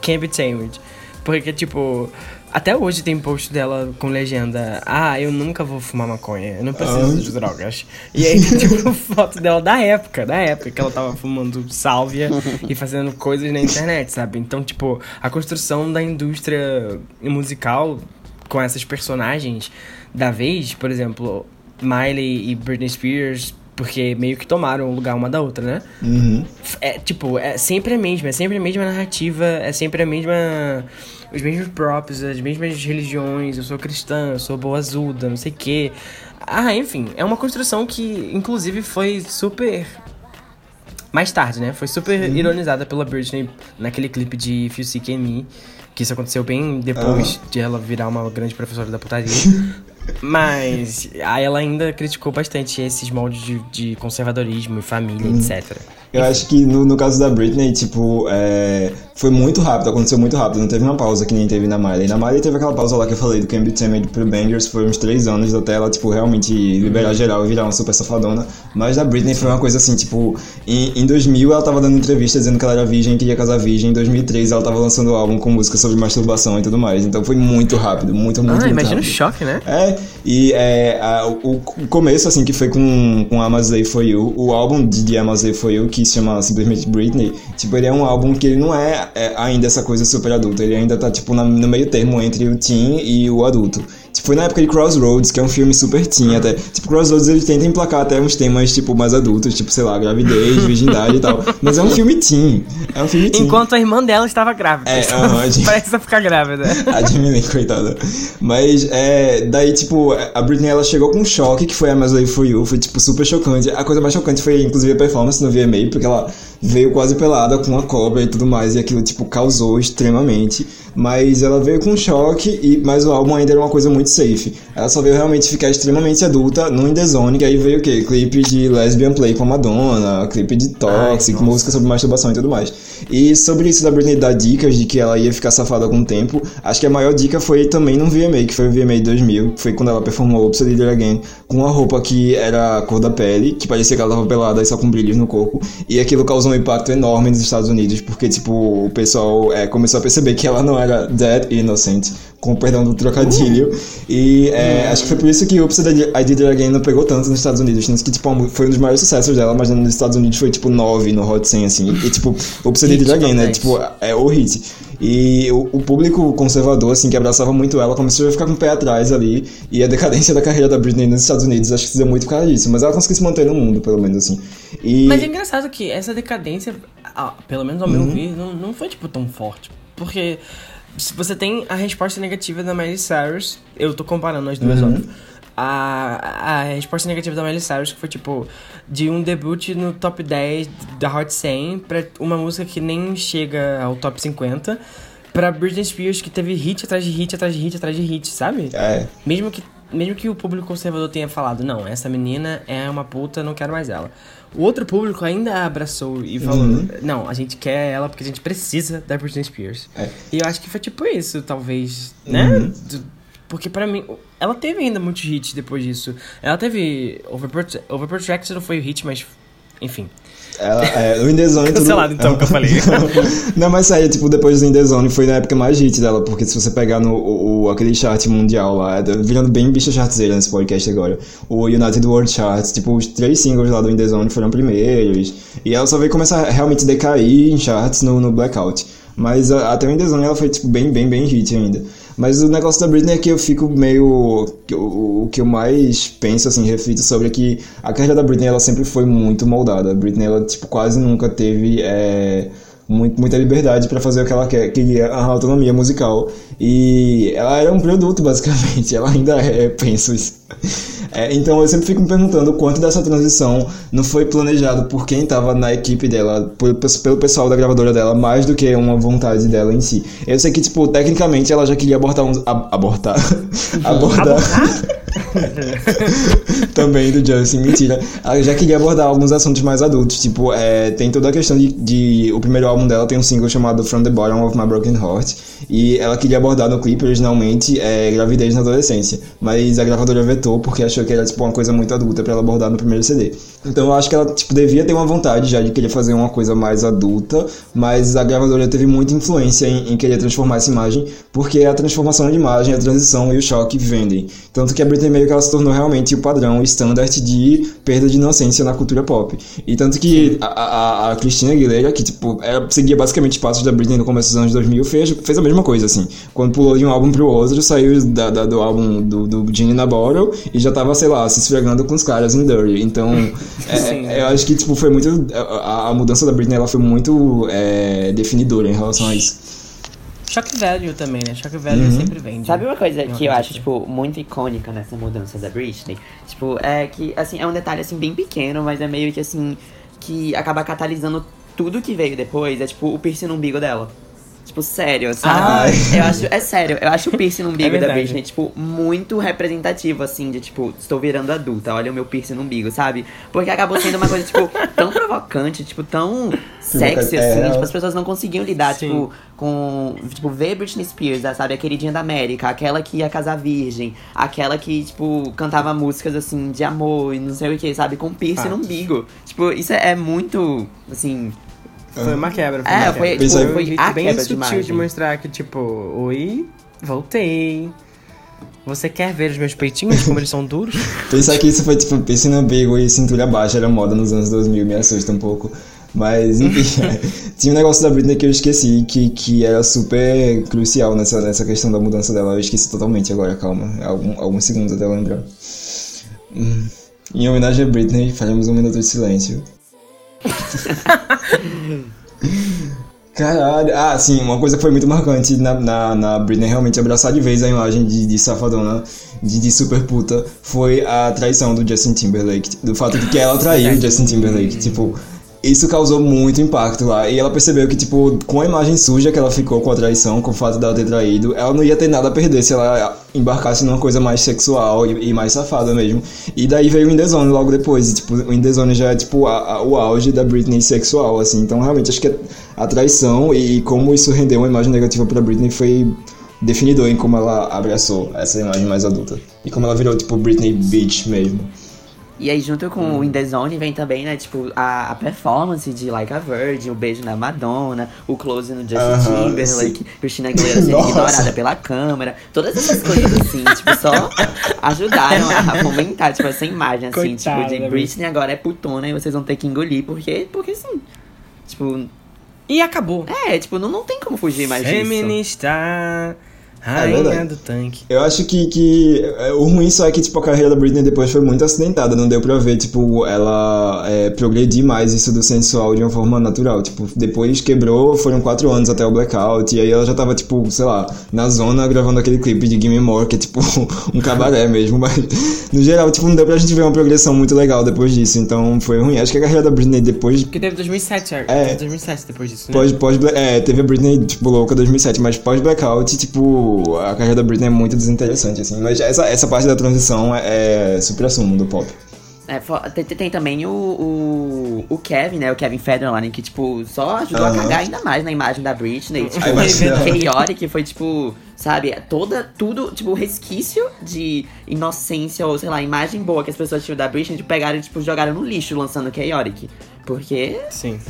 pré-Can't Tamed. Porque, tipo, até hoje tem post dela com legenda: Ah, eu nunca vou fumar maconha, eu não preciso Ah. de drogas. E aí *laughs* tem, tipo, foto dela da época, da época que ela tava fumando sálvia *laughs* e fazendo coisas na internet, sabe? Então, tipo, a construção da indústria musical com essas personagens da vez, por exemplo, Miley e Britney Spears, porque meio que tomaram o lugar uma da outra, né? Uhum. É, tipo, é sempre a mesma, é sempre a mesma narrativa, é sempre a mesma. Os mesmos próprios, as mesmas religiões, eu sou cristã, eu sou boazuda, não sei o quê. Ah, enfim, é uma construção que, inclusive, foi super. Mais tarde, né? Foi super ironizada pela Britney naquele clipe de If You Seek in Me, que isso aconteceu bem depois de ela virar uma grande professora da putaria. *laughs* Mas aí ela ainda criticou bastante esses moldes de, de conservadorismo e família, etc. Eu acho que no, no caso da Britney, tipo, é, foi muito rápido, aconteceu muito rápido, não teve uma pausa que nem teve na Miley. Na Miley teve aquela pausa lá que eu falei do Be Tamed pro Bangers, foi uns três anos até ela, tipo, realmente liberar geral e virar uma super safadona. Mas da Britney foi uma coisa assim, tipo, em, em 2000 ela tava dando entrevista dizendo que ela era virgem, queria casar virgem. Em 2003 ela tava lançando um álbum com música sobre masturbação e tudo mais. Então foi muito rápido, muito, muito, Ah, muito imagina o choque, né? É, e é, a- o, o começo, assim, que foi com, com Am I Slave For You, o álbum de The Am I Slave For You, que se chama simplesmente Britney, tipo, ele é um álbum que ele não é, é ainda essa coisa super adulta, ele ainda tá, tipo, na- no meio termo entre o teen e o adulto. Tipo, foi na época de Crossroads, que é um filme super teen até. Tipo, Crossroads ele tenta emplacar até uns temas, tipo, mais adultos, tipo, sei lá, gravidez, *laughs* virgindade e tal. Mas é um filme teen. É um filme teen. Enquanto a irmã dela estava grávida. É, aham, gente. *laughs* Parece ficar grávida. A Jamie Lynn, coitada. Mas, é, daí, tipo, a Britney, ela chegou com um choque, que foi a Slave For You, foi, tipo, super chocante. A coisa mais chocante foi, inclusive, a performance no VMA, porque ela veio quase pelada com a cobra e tudo mais, e aquilo, tipo, causou extremamente. Mas ela veio com choque, e, mas o álbum ainda era uma coisa muito safe. Ela só veio realmente ficar extremamente adulta no In The Zone, que aí veio o quê? Clipe de Lesbian Play com a Madonna, clipe de Toxic, nossa. música sobre masturbação e tudo mais. E sobre isso da Britney dar dicas de que ela ia ficar safada o tempo, acho que a maior dica foi também num VMA, que foi o VMA 2000, que foi quando ela performou It Again, com uma roupa que era a cor da pele, que parecia que ela tava pelada e só com brilhos no corpo, e aquilo causou um impacto enorme nos Estados Unidos, porque, tipo, o pessoal é, começou a perceber que ela não era dead innocent, com o perdão do trocadilho, e é, acho que foi por isso que Oops, I Did It Again não pegou tanto nos Estados Unidos, tanto que, tipo, foi um dos maiores sucessos dela, mas nos Estados Unidos foi, tipo, 9 no Hot 100, assim, e, tipo, Oops, I Did It Again, né, 10. tipo, é o hit. E o, o público conservador, assim, que abraçava muito ela, começou a ficar com o pé atrás ali. E a decadência da carreira da Britney nos Estados Unidos, acho que se deu muito por causa disso. Mas ela conseguiu se manter no mundo, pelo menos, assim. E... Mas é engraçado que essa decadência, pelo menos ao Uhum. meu ver, não, não foi, tipo, tão forte. Porque se você tem a resposta negativa da Miley Cyrus, eu tô comparando as Uhum. duas, óbvio. A, a resposta negativa da Miley Cyrus que foi, tipo, de um debut no top 10 da Hot 100 pra uma música que nem chega ao top 50. Pra Britney Spears, que teve hit atrás de hit, atrás de hit, atrás de hit, sabe? É, Mesmo que, mesmo que o público conservador tenha falado, não, essa menina é uma puta, não quero mais ela. O outro público ainda abraçou e falou, Uhum. não, a gente quer ela porque a gente precisa da Britney Spears. É. E eu acho que foi tipo isso, talvez, né? Do- Porque pra mim, ela teve ainda muitos hits depois disso. Ela teve Overprote- Overprotected não foi o hit, mas enfim. ela, é, o In The Zone... tudo- Cancelado, então, que eu falei. *laughs* Não, mas aí, tipo, depois do In The Zone foi na época mais hit dela, porque se você pegar no o, aquele chart mundial lá, é, virando bem bicha chartzeira nesse podcast agora, o United World Charts, tipo, os três singles lá do In The Zone foram primeiros, e ela só veio começar a realmente decair em charts no, no Blackout. Mas a- até o In The Zone ela foi, tipo, bem, bem, bem hit ainda. Mas o negócio da Britney é que eu fico meio. O, o que eu mais penso, assim, reflito sobre é que a carreira da Britney ela sempre foi muito moldada. A Britney, ela, tipo, quase nunca teve. é, muito, muita liberdade pra fazer o que ela quer, queria, a autonomia musical. E ela era um produto, basicamente. *laughs* Ela ainda é, penso isso. É, então eu sempre fico me perguntando o quanto dessa transição não foi planejado por quem estava na equipe dela, por- pelo pessoal da gravadora dela, mais do que uma vontade dela em si. Eu sei que, tipo, tecnicamente ela já queria abortar uns. ab- abortar. *laughs* abordar. *laughs* Também do Justin, mentira. Ela já queria abordar alguns assuntos mais adultos. Tipo, é, tem toda a questão de, de- O primeiro álbum dela tem um single chamado From the Bottom of My Broken Heart. E ela queria abordar no clipe originalmente é, gravidez na adolescência. Mas a gravadora vetou porque achou que era tipo, uma coisa muito adulta pra ela abordar no primeiro CD. Então eu acho que ela tipo, devia ter uma vontade já de querer fazer uma coisa mais adulta. Mas a gravadora teve muita influência em, em querer transformar essa imagem. Porque a transformação de imagem, a transição e o choque vendem. Tanto que a Britney meio que ela se tornou realmente o padrão, o standard de perda de inocência na cultura pop. E tanto que a, a, a Christina Aguilera, que tipo, ela seguia basicamente os passos da Britney no começo dos anos 2000, fez, fez a mesma coa assim. Quando pulou de um álbum pro outro, saiu da, da- do álbum do, do Genie na Bottle e já tava, sei lá, se esfregando com os caras em Dirty. Então, é, é, eu acho que tipo, foi muito. A, a mudança da Britney ela foi muito é, definidora em relação a isso. Shock value também, né? Shock value Uhum. sempre vende. Sabe uma coisa Uma que eu acho, tipo, muito icônica nessa mudança da Britney? Tipo, é que, assim, é um detalhe, assim, bem pequeno, mas é meio que, assim, que acaba catalisando tudo que veio depois. É, tipo, o piercing no umbigo dela. Tipo, sério, sabe? Ai. *laughs* Eu acho, é sério, eu acho o piercing no umbigo É da. Britney, tipo, muito representativo, assim, de tipo, estou virando adulta, olha o meu piercing no umbigo, sabe? Porque acabou sendo uma coisa, tipo, *laughs* tão provocante, tipo, tão sexy, É. assim, tipo, as pessoas não conseguiam lidar, Sim. tipo, com, tipo, ver Britney Spears, sabe? A queridinha da América, aquela que ia casar virgem, aquela que, tipo, cantava músicas, assim, de amor e não sei o que, sabe? Com piercing no umbigo. Tipo, isso é muito, assim, Foi uma quebra. Foi É, uma foi- quebra. tipo, Foi foi bem quebra de sutil de, imagem. mostrar que, tipo, oi, voltei. Você quer ver os meus peitinhos, como eles são duros? *laughs* Pensar que isso foi tipo piercing no umbigo e cintura baixa era moda nos anos 2000, me assusta um pouco. Mas, enfim, *laughs* *laughs* tinha um negócio da Britney que eu esqueci, que, que era super crucial nessa, nessa questão da mudança dela. Eu esqueci totalmente agora, calma. Algum, alguns segundos até eu lembrar. Hum. Em homenagem a Britney, faremos um minuto de silêncio. Caralho. Ah, sim, uma coisa que foi muito marcante na, na, na Britney realmente abraçar de vez a imagem de, de safadona, de, de super puta, foi a traição do Justin Timberlake. Do fato de que ela *laughs* traiu o Justin Timberlake. Tipo, isso causou muito impacto lá. E ela percebeu que, tipo, com a imagem suja que ela ficou com a traição, com o fato dela ter traído, ela não ia ter nada a perder se ela embarcasse numa coisa mais sexual e, e mais safada mesmo. E daí veio o In The Zone logo depois. E, tipo, o In The Zone já é, tipo, a- a- o auge da Britney sexual, assim. Então, realmente, acho que a traição e como isso rendeu uma imagem negativa pra Britney foi definidor em como ela abraçou essa imagem mais adulta. E como ela virou, tipo, Britney Beach mesmo. E aí, junto com o In The Zone, vem também, né, tipo, a, a performance de Like a Virgin, o beijo na Madonna, o close no Justin Aham, Timberlake, sim. Christina Aguilera sendo ignorada pela câmera. Todas essas coisas, assim, *laughs* tipo, só ajudaram a fomentar, tipo, essa imagem, assim, Coitada tipo, de da Britney agora é putona e vocês vão ter que engolir, porque, porque sim. Tipo, E acabou. é, tipo, não, não tem como fugir mais disso. Feminista, rainha verdade. do tanque. Eu acho que, que é, o ruim só é que, tipo, a carreira da Britney depois foi muito acidentada. Não deu pra ver, tipo, ela é, progredir mais isso do sensual de uma forma natural. Tipo, depois quebrou, foram quatro anos até o blackout. E aí ela já tava, tipo, sei lá, na zona gravando aquele clipe de Gimme More, que é, tipo, *laughs* um cabaré mesmo. Mas, no geral, tipo, não deu pra gente ver uma progressão muito legal depois disso. Então, foi ruim. Acho que a carreira da Britney depois Porque teve 2007, certo? É. Teve 2007 depois disso, né? Pós, pós, é, teve a Britney, tipo, louca 2007, mas pós-blackout, tipo, a carreira da Britney é muito desinteressante, assim. Mas essa, essa parte da transição é, é supra-sumo do pop. É, tem, tem também o, o, o Kevin, né? O Kevin Federline, que, tipo, só ajudou a Aham. cagar ainda mais na imagem da Britney. Tipo, A. Chaotic foi, tipo, sabe, toda, tudo, tipo, resquício de inocência ou, sei lá, imagem boa que as pessoas tinham da Britney, tipo, pegaram e, tipo, jogaram no lixo lançando Chaotic. Porque Sim.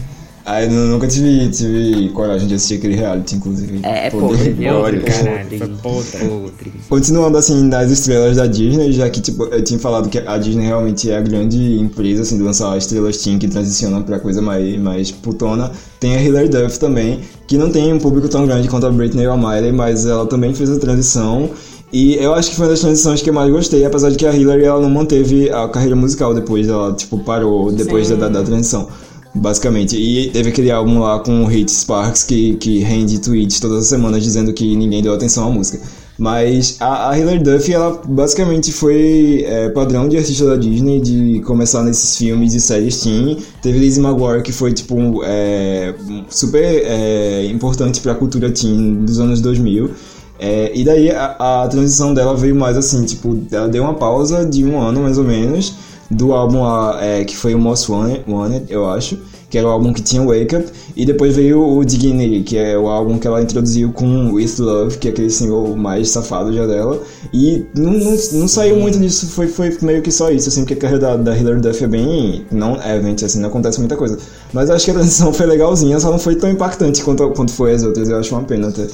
Ah, eu nu- nunca tive, tive coragem de assistir aquele reality, inclusive. é, é Podre, podre. Podre, Foi podre. podre. Continuando assim das estrelas da Disney, já que tipo, eu tinha falado que a Disney realmente é a grande empresa assim, de lançar estrelas teen que transicionam pra coisa mais, mais putona, tem a Hilary Duff também, que não tem um público tão grande quanto a Britney ou a Miley, mas ela também fez a transição. E eu acho que foi uma das transições que eu mais gostei, apesar de que a Hilary ela não manteve a carreira musical depois, ela tipo parou depois da, da, da transição. Basicamente. E teve aquele álbum lá com o Hit Sparks que, que rende tweets todas as semanas dizendo que ninguém deu atenção à música. Mas a, a Hilary Duff, ela basicamente foi é, padrão de artista da Disney, de começar nesses filmes e séries teen. Teve Lizzie McGuire, que foi, tipo, é, super é, importante pra cultura teen dos anos 2000. É, e daí a, a transição dela veio mais assim, tipo, ela deu uma pausa de um ano mais ou menos do álbum é, que foi o Most Wanted, eu acho, que era o álbum que tinha Wake Up, e depois veio o Dignity, que é o álbum que ela introduziu com With Love, que é aquele single mais safado já dela, e não, não, não saiu muito disso, foi, foi meio que só isso, assim, porque a carreira da, da Hilary Duff é bem não event, assim, não acontece muita coisa. Mas acho que a transição foi legalzinha, só não foi tão impactante quanto, quanto foi as outras, eu acho uma pena até.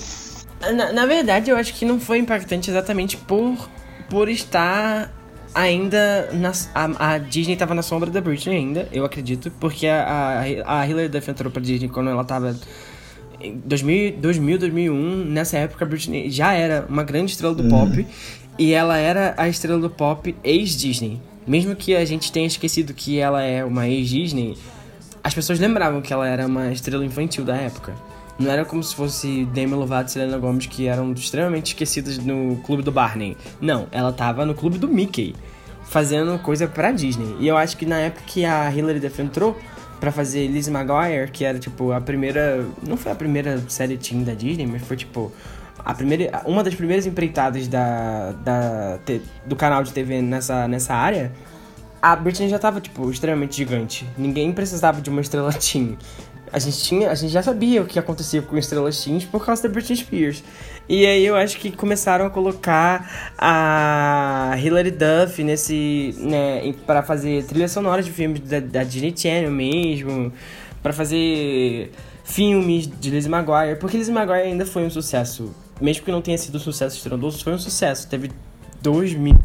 Na, na verdade, eu acho que não foi impactante exatamente por, por estar ainda. Na, a, a Disney tava na sombra da Britney ainda, eu acredito, porque a, a, a Hilary Duff entrou pra Disney quando ela tava. Em 2000, 2000, 2001, nessa época a Britney já era uma grande estrela do pop e ela era a estrela do pop ex-Disney. Mesmo que a gente tenha esquecido que ela é uma ex-Disney, as pessoas lembravam que ela era uma estrela infantil da época. Não era como se fosse Demi Lovato e Selena Gomez que eram extremamente esquecidas no clube do Barney. Não, ela tava no clube do Mickey, fazendo coisa pra Disney. E eu acho que na época que a Hilary Duff entrou, pra fazer Lizzie McGuire, que era tipo a primeira. Não foi a primeira série teen da Disney, mas foi tipo. A primeira, uma das primeiras empreitadas da, da, te- do canal de TV nessa, nessa área, a Britney já tava, tipo, extremamente gigante. Ninguém precisava de uma estrela *laughs* teen. A gente, tinha, a gente já sabia o que acontecia com estrelas teens por causa da Britney Spears. E aí eu acho que começaram a colocar a Hilary Duff nesse. né, pra fazer trilha sonora de filmes da, da Disney Channel mesmo. Pra fazer filmes de Lizzie McGuire. Porque Lizzie McGuire ainda foi um sucesso. Mesmo que não tenha sido um sucesso estrondoso, foi um sucesso. Teve 2 mil.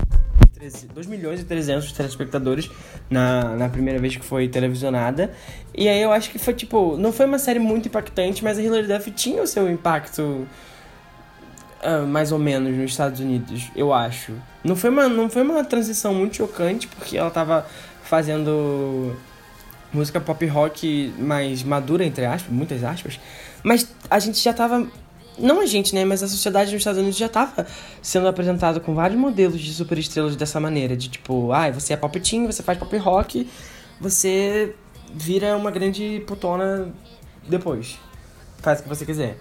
2 milhões e 300 telespectadores na, na primeira vez que foi televisionada. E aí eu acho que foi tipo. Não foi uma série muito impactante, mas a Hilary Duff tinha o seu impacto. ah, mais ou menos nos Estados Unidos, eu acho. Não foi, uma, não foi uma transição muito chocante, porque ela tava fazendo música pop rock mais madura, entre aspas, muitas aspas. Mas a gente já tava. Não a gente, né? Mas a sociedade nos Estados Unidos já tava sendo apresentada com vários modelos de superestrelas dessa maneira. De tipo, ai, você é teen, você faz pop rock, você vira uma grande putona depois. Faz o que você quiser.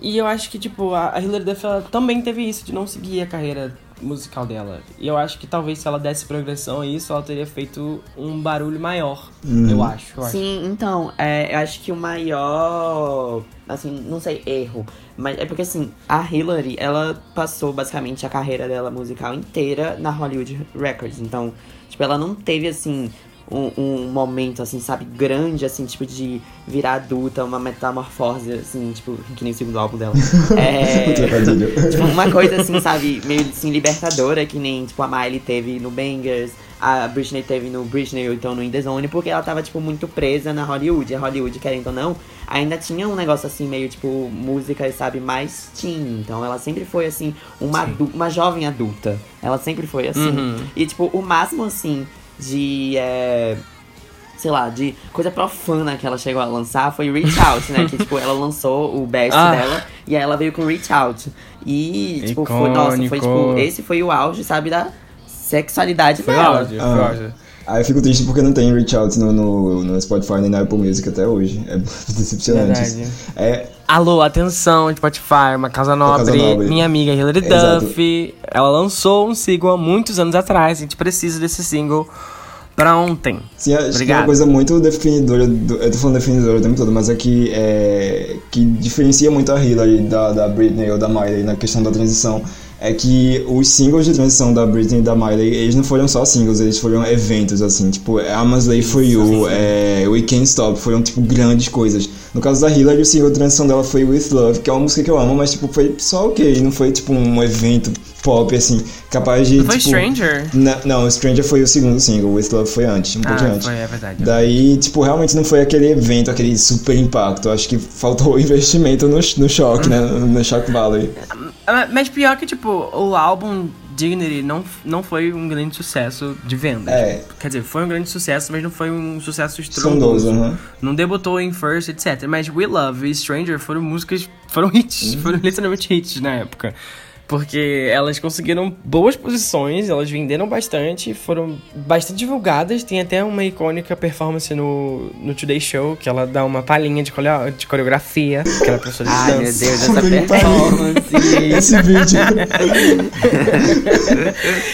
E eu acho que, tipo, a Hilary Duff também teve isso, de não seguir a carreira musical dela. E eu acho que talvez se ela desse progressão a isso, ela teria feito um barulho maior. Eu acho. Eu acho. Sim, então, é, eu acho que o maior, assim, não sei, erro, mas é porque assim, a Hillary, ela passou basicamente a carreira dela musical inteira na Hollywood Records, então, tipo, ela não teve, assim, um, um momento, assim, sabe, grande, assim, tipo, de virar adulta, uma metamorfose, assim, tipo, que nem o segundo álbum dela. *laughs* É, tipo, uma coisa assim, sabe, meio assim, libertadora, que nem, tipo, a Miley teve no Bangers, a Britney teve no Britney ou então no In The Zone, porque ela tava, tipo, muito presa na Hollywood. A Hollywood, querendo ou não, ainda tinha um negócio assim, meio, tipo, música, sabe, mais teen. Então ela sempre foi, assim, uma, uma jovem adulta. Ela sempre foi assim. Uhum. E, tipo, o máximo, assim, de. É, sei lá, de coisa profana que ela chegou a lançar foi Reach Out, né? que, tipo, ela lançou o best Ah. dela e aí ela veio com Reach Out. E, tipo, foi, nossa, foi, tipo, Icônico. esse foi o auge, sabe, da sexualidade Foi dela. foi Ah. Aí eu fico triste porque não tem reach out no, no, no Spotify nem na Apple Music até hoje. É decepcionante. É, Alô, atenção, Spotify, uma casa nobre, nobre. minha amiga Hilary Exato. Duff. Ela lançou um single há muitos anos atrás. A gente precisa desse single pra ontem. Sim, acho que é Obrigado. uma coisa muito definidora, do, eu tô falando definidora o tempo todo, mas aqui é que diferencia muito a Hillary da, da Britney ou da Miley na questão da transição é que os singles de transição da Britney e da Miley, eles não foram só singles, eles foram eventos, assim, tipo, I'm a Slave For You, é, We Can't Stop, foram, tipo, grandes coisas. No caso da Hillary, o single de transição dela foi With Love, que é uma música que eu amo, mas, tipo, foi só ok, não foi, tipo, um evento pop, assim, capaz de, Foi tipo... Stranger? Na- Não, Stranger foi o segundo single, With Love foi antes, um pouquinho Ah, antes. foi, é verdade. Daí, tipo, realmente não foi aquele evento, aquele super impacto. Acho que faltou *laughs* investimento no, no choque, né? No Shock Valley. Ah, Mas pior que, tipo, o álbum Dignity não, não foi um grande sucesso de venda. É. Tipo, Quer dizer, foi um grande sucesso, mas não foi um sucesso estrondoso. Aham. Não debutou em First, etc. Mas We Love e Stranger foram músicas, foram hits, Uhum. foram literalmente hits na época. Porque elas conseguiram boas posições, elas venderam bastante, foram bastante divulgadas. Tem até uma icônica performance no, no Today Show, que ela dá uma palhinha de, de coreografia, que ela é professora de Ai, meu dança. Deus, essa *laughs* performance. Esse vídeo. *laughs*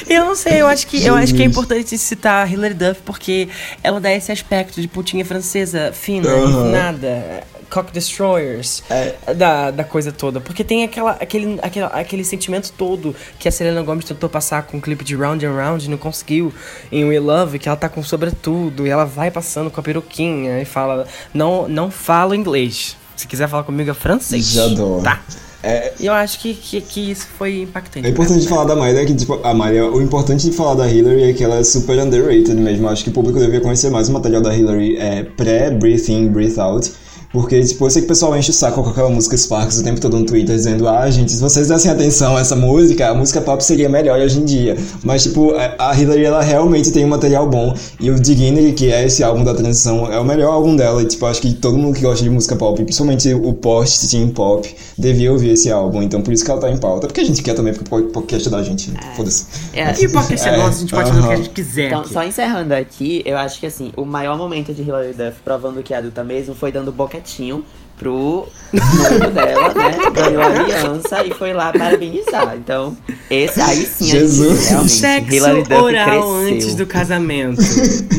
Eu não sei, eu acho que eu acho que é importante citar a Hilary Duff porque ela dá esse aspecto de putinha francesa fina, Aham. refinada, cock destroyers É. da, da coisa toda, porque tem aquela, aquele, aquele, aquele sentimento todo que a Selena Gomez tentou passar com o clipe de Round and Round e não conseguiu em We Love, que ela tá com sobretudo e ela vai passando com a peruquinha e fala não não falo inglês. Se quiser falar comigo é francês. Já adoro. Tá. É, E eu acho que, que, que isso foi impactante. é importante falar da é que, tipo, a Miley, o importante de falar da Hillary é que ela é super underrated mesmo. Acho que o público deveria conhecer mais o material da Hillary é, pré-Breathe In, Breathe Out. Porque, tipo, eu sei que o pessoal enche o saco com aquela música Sparks o tempo todo no Twitter, dizendo, ah, gente, se vocês dessem atenção a essa música, a música pop seria melhor hoje em dia. Mas, tipo, a Hillary, ela realmente tem um material bom. E o Dignity, que é esse álbum da transição, é o melhor álbum dela. E, tipo, acho que todo mundo que gosta de música pop, principalmente o post-teen pop, devia ouvir esse álbum. Então, por isso que ela tá em pauta. Porque a gente quer também, porque o podcast da gente. Foda-se. É, E o podcast é nosso, a gente pode fazer o que a gente quiser. Então, aqui. só encerrando aqui, eu acho que assim, o maior momento de Hilary Duff provando que é adulta mesmo foi dando boquetinho pro noivo dela, né? Ganhou a aliança e foi lá parabenizar. Então, esse aí sim, Jesus. realmente, Sexo Hilary Duff oral cresceu. antes do casamento.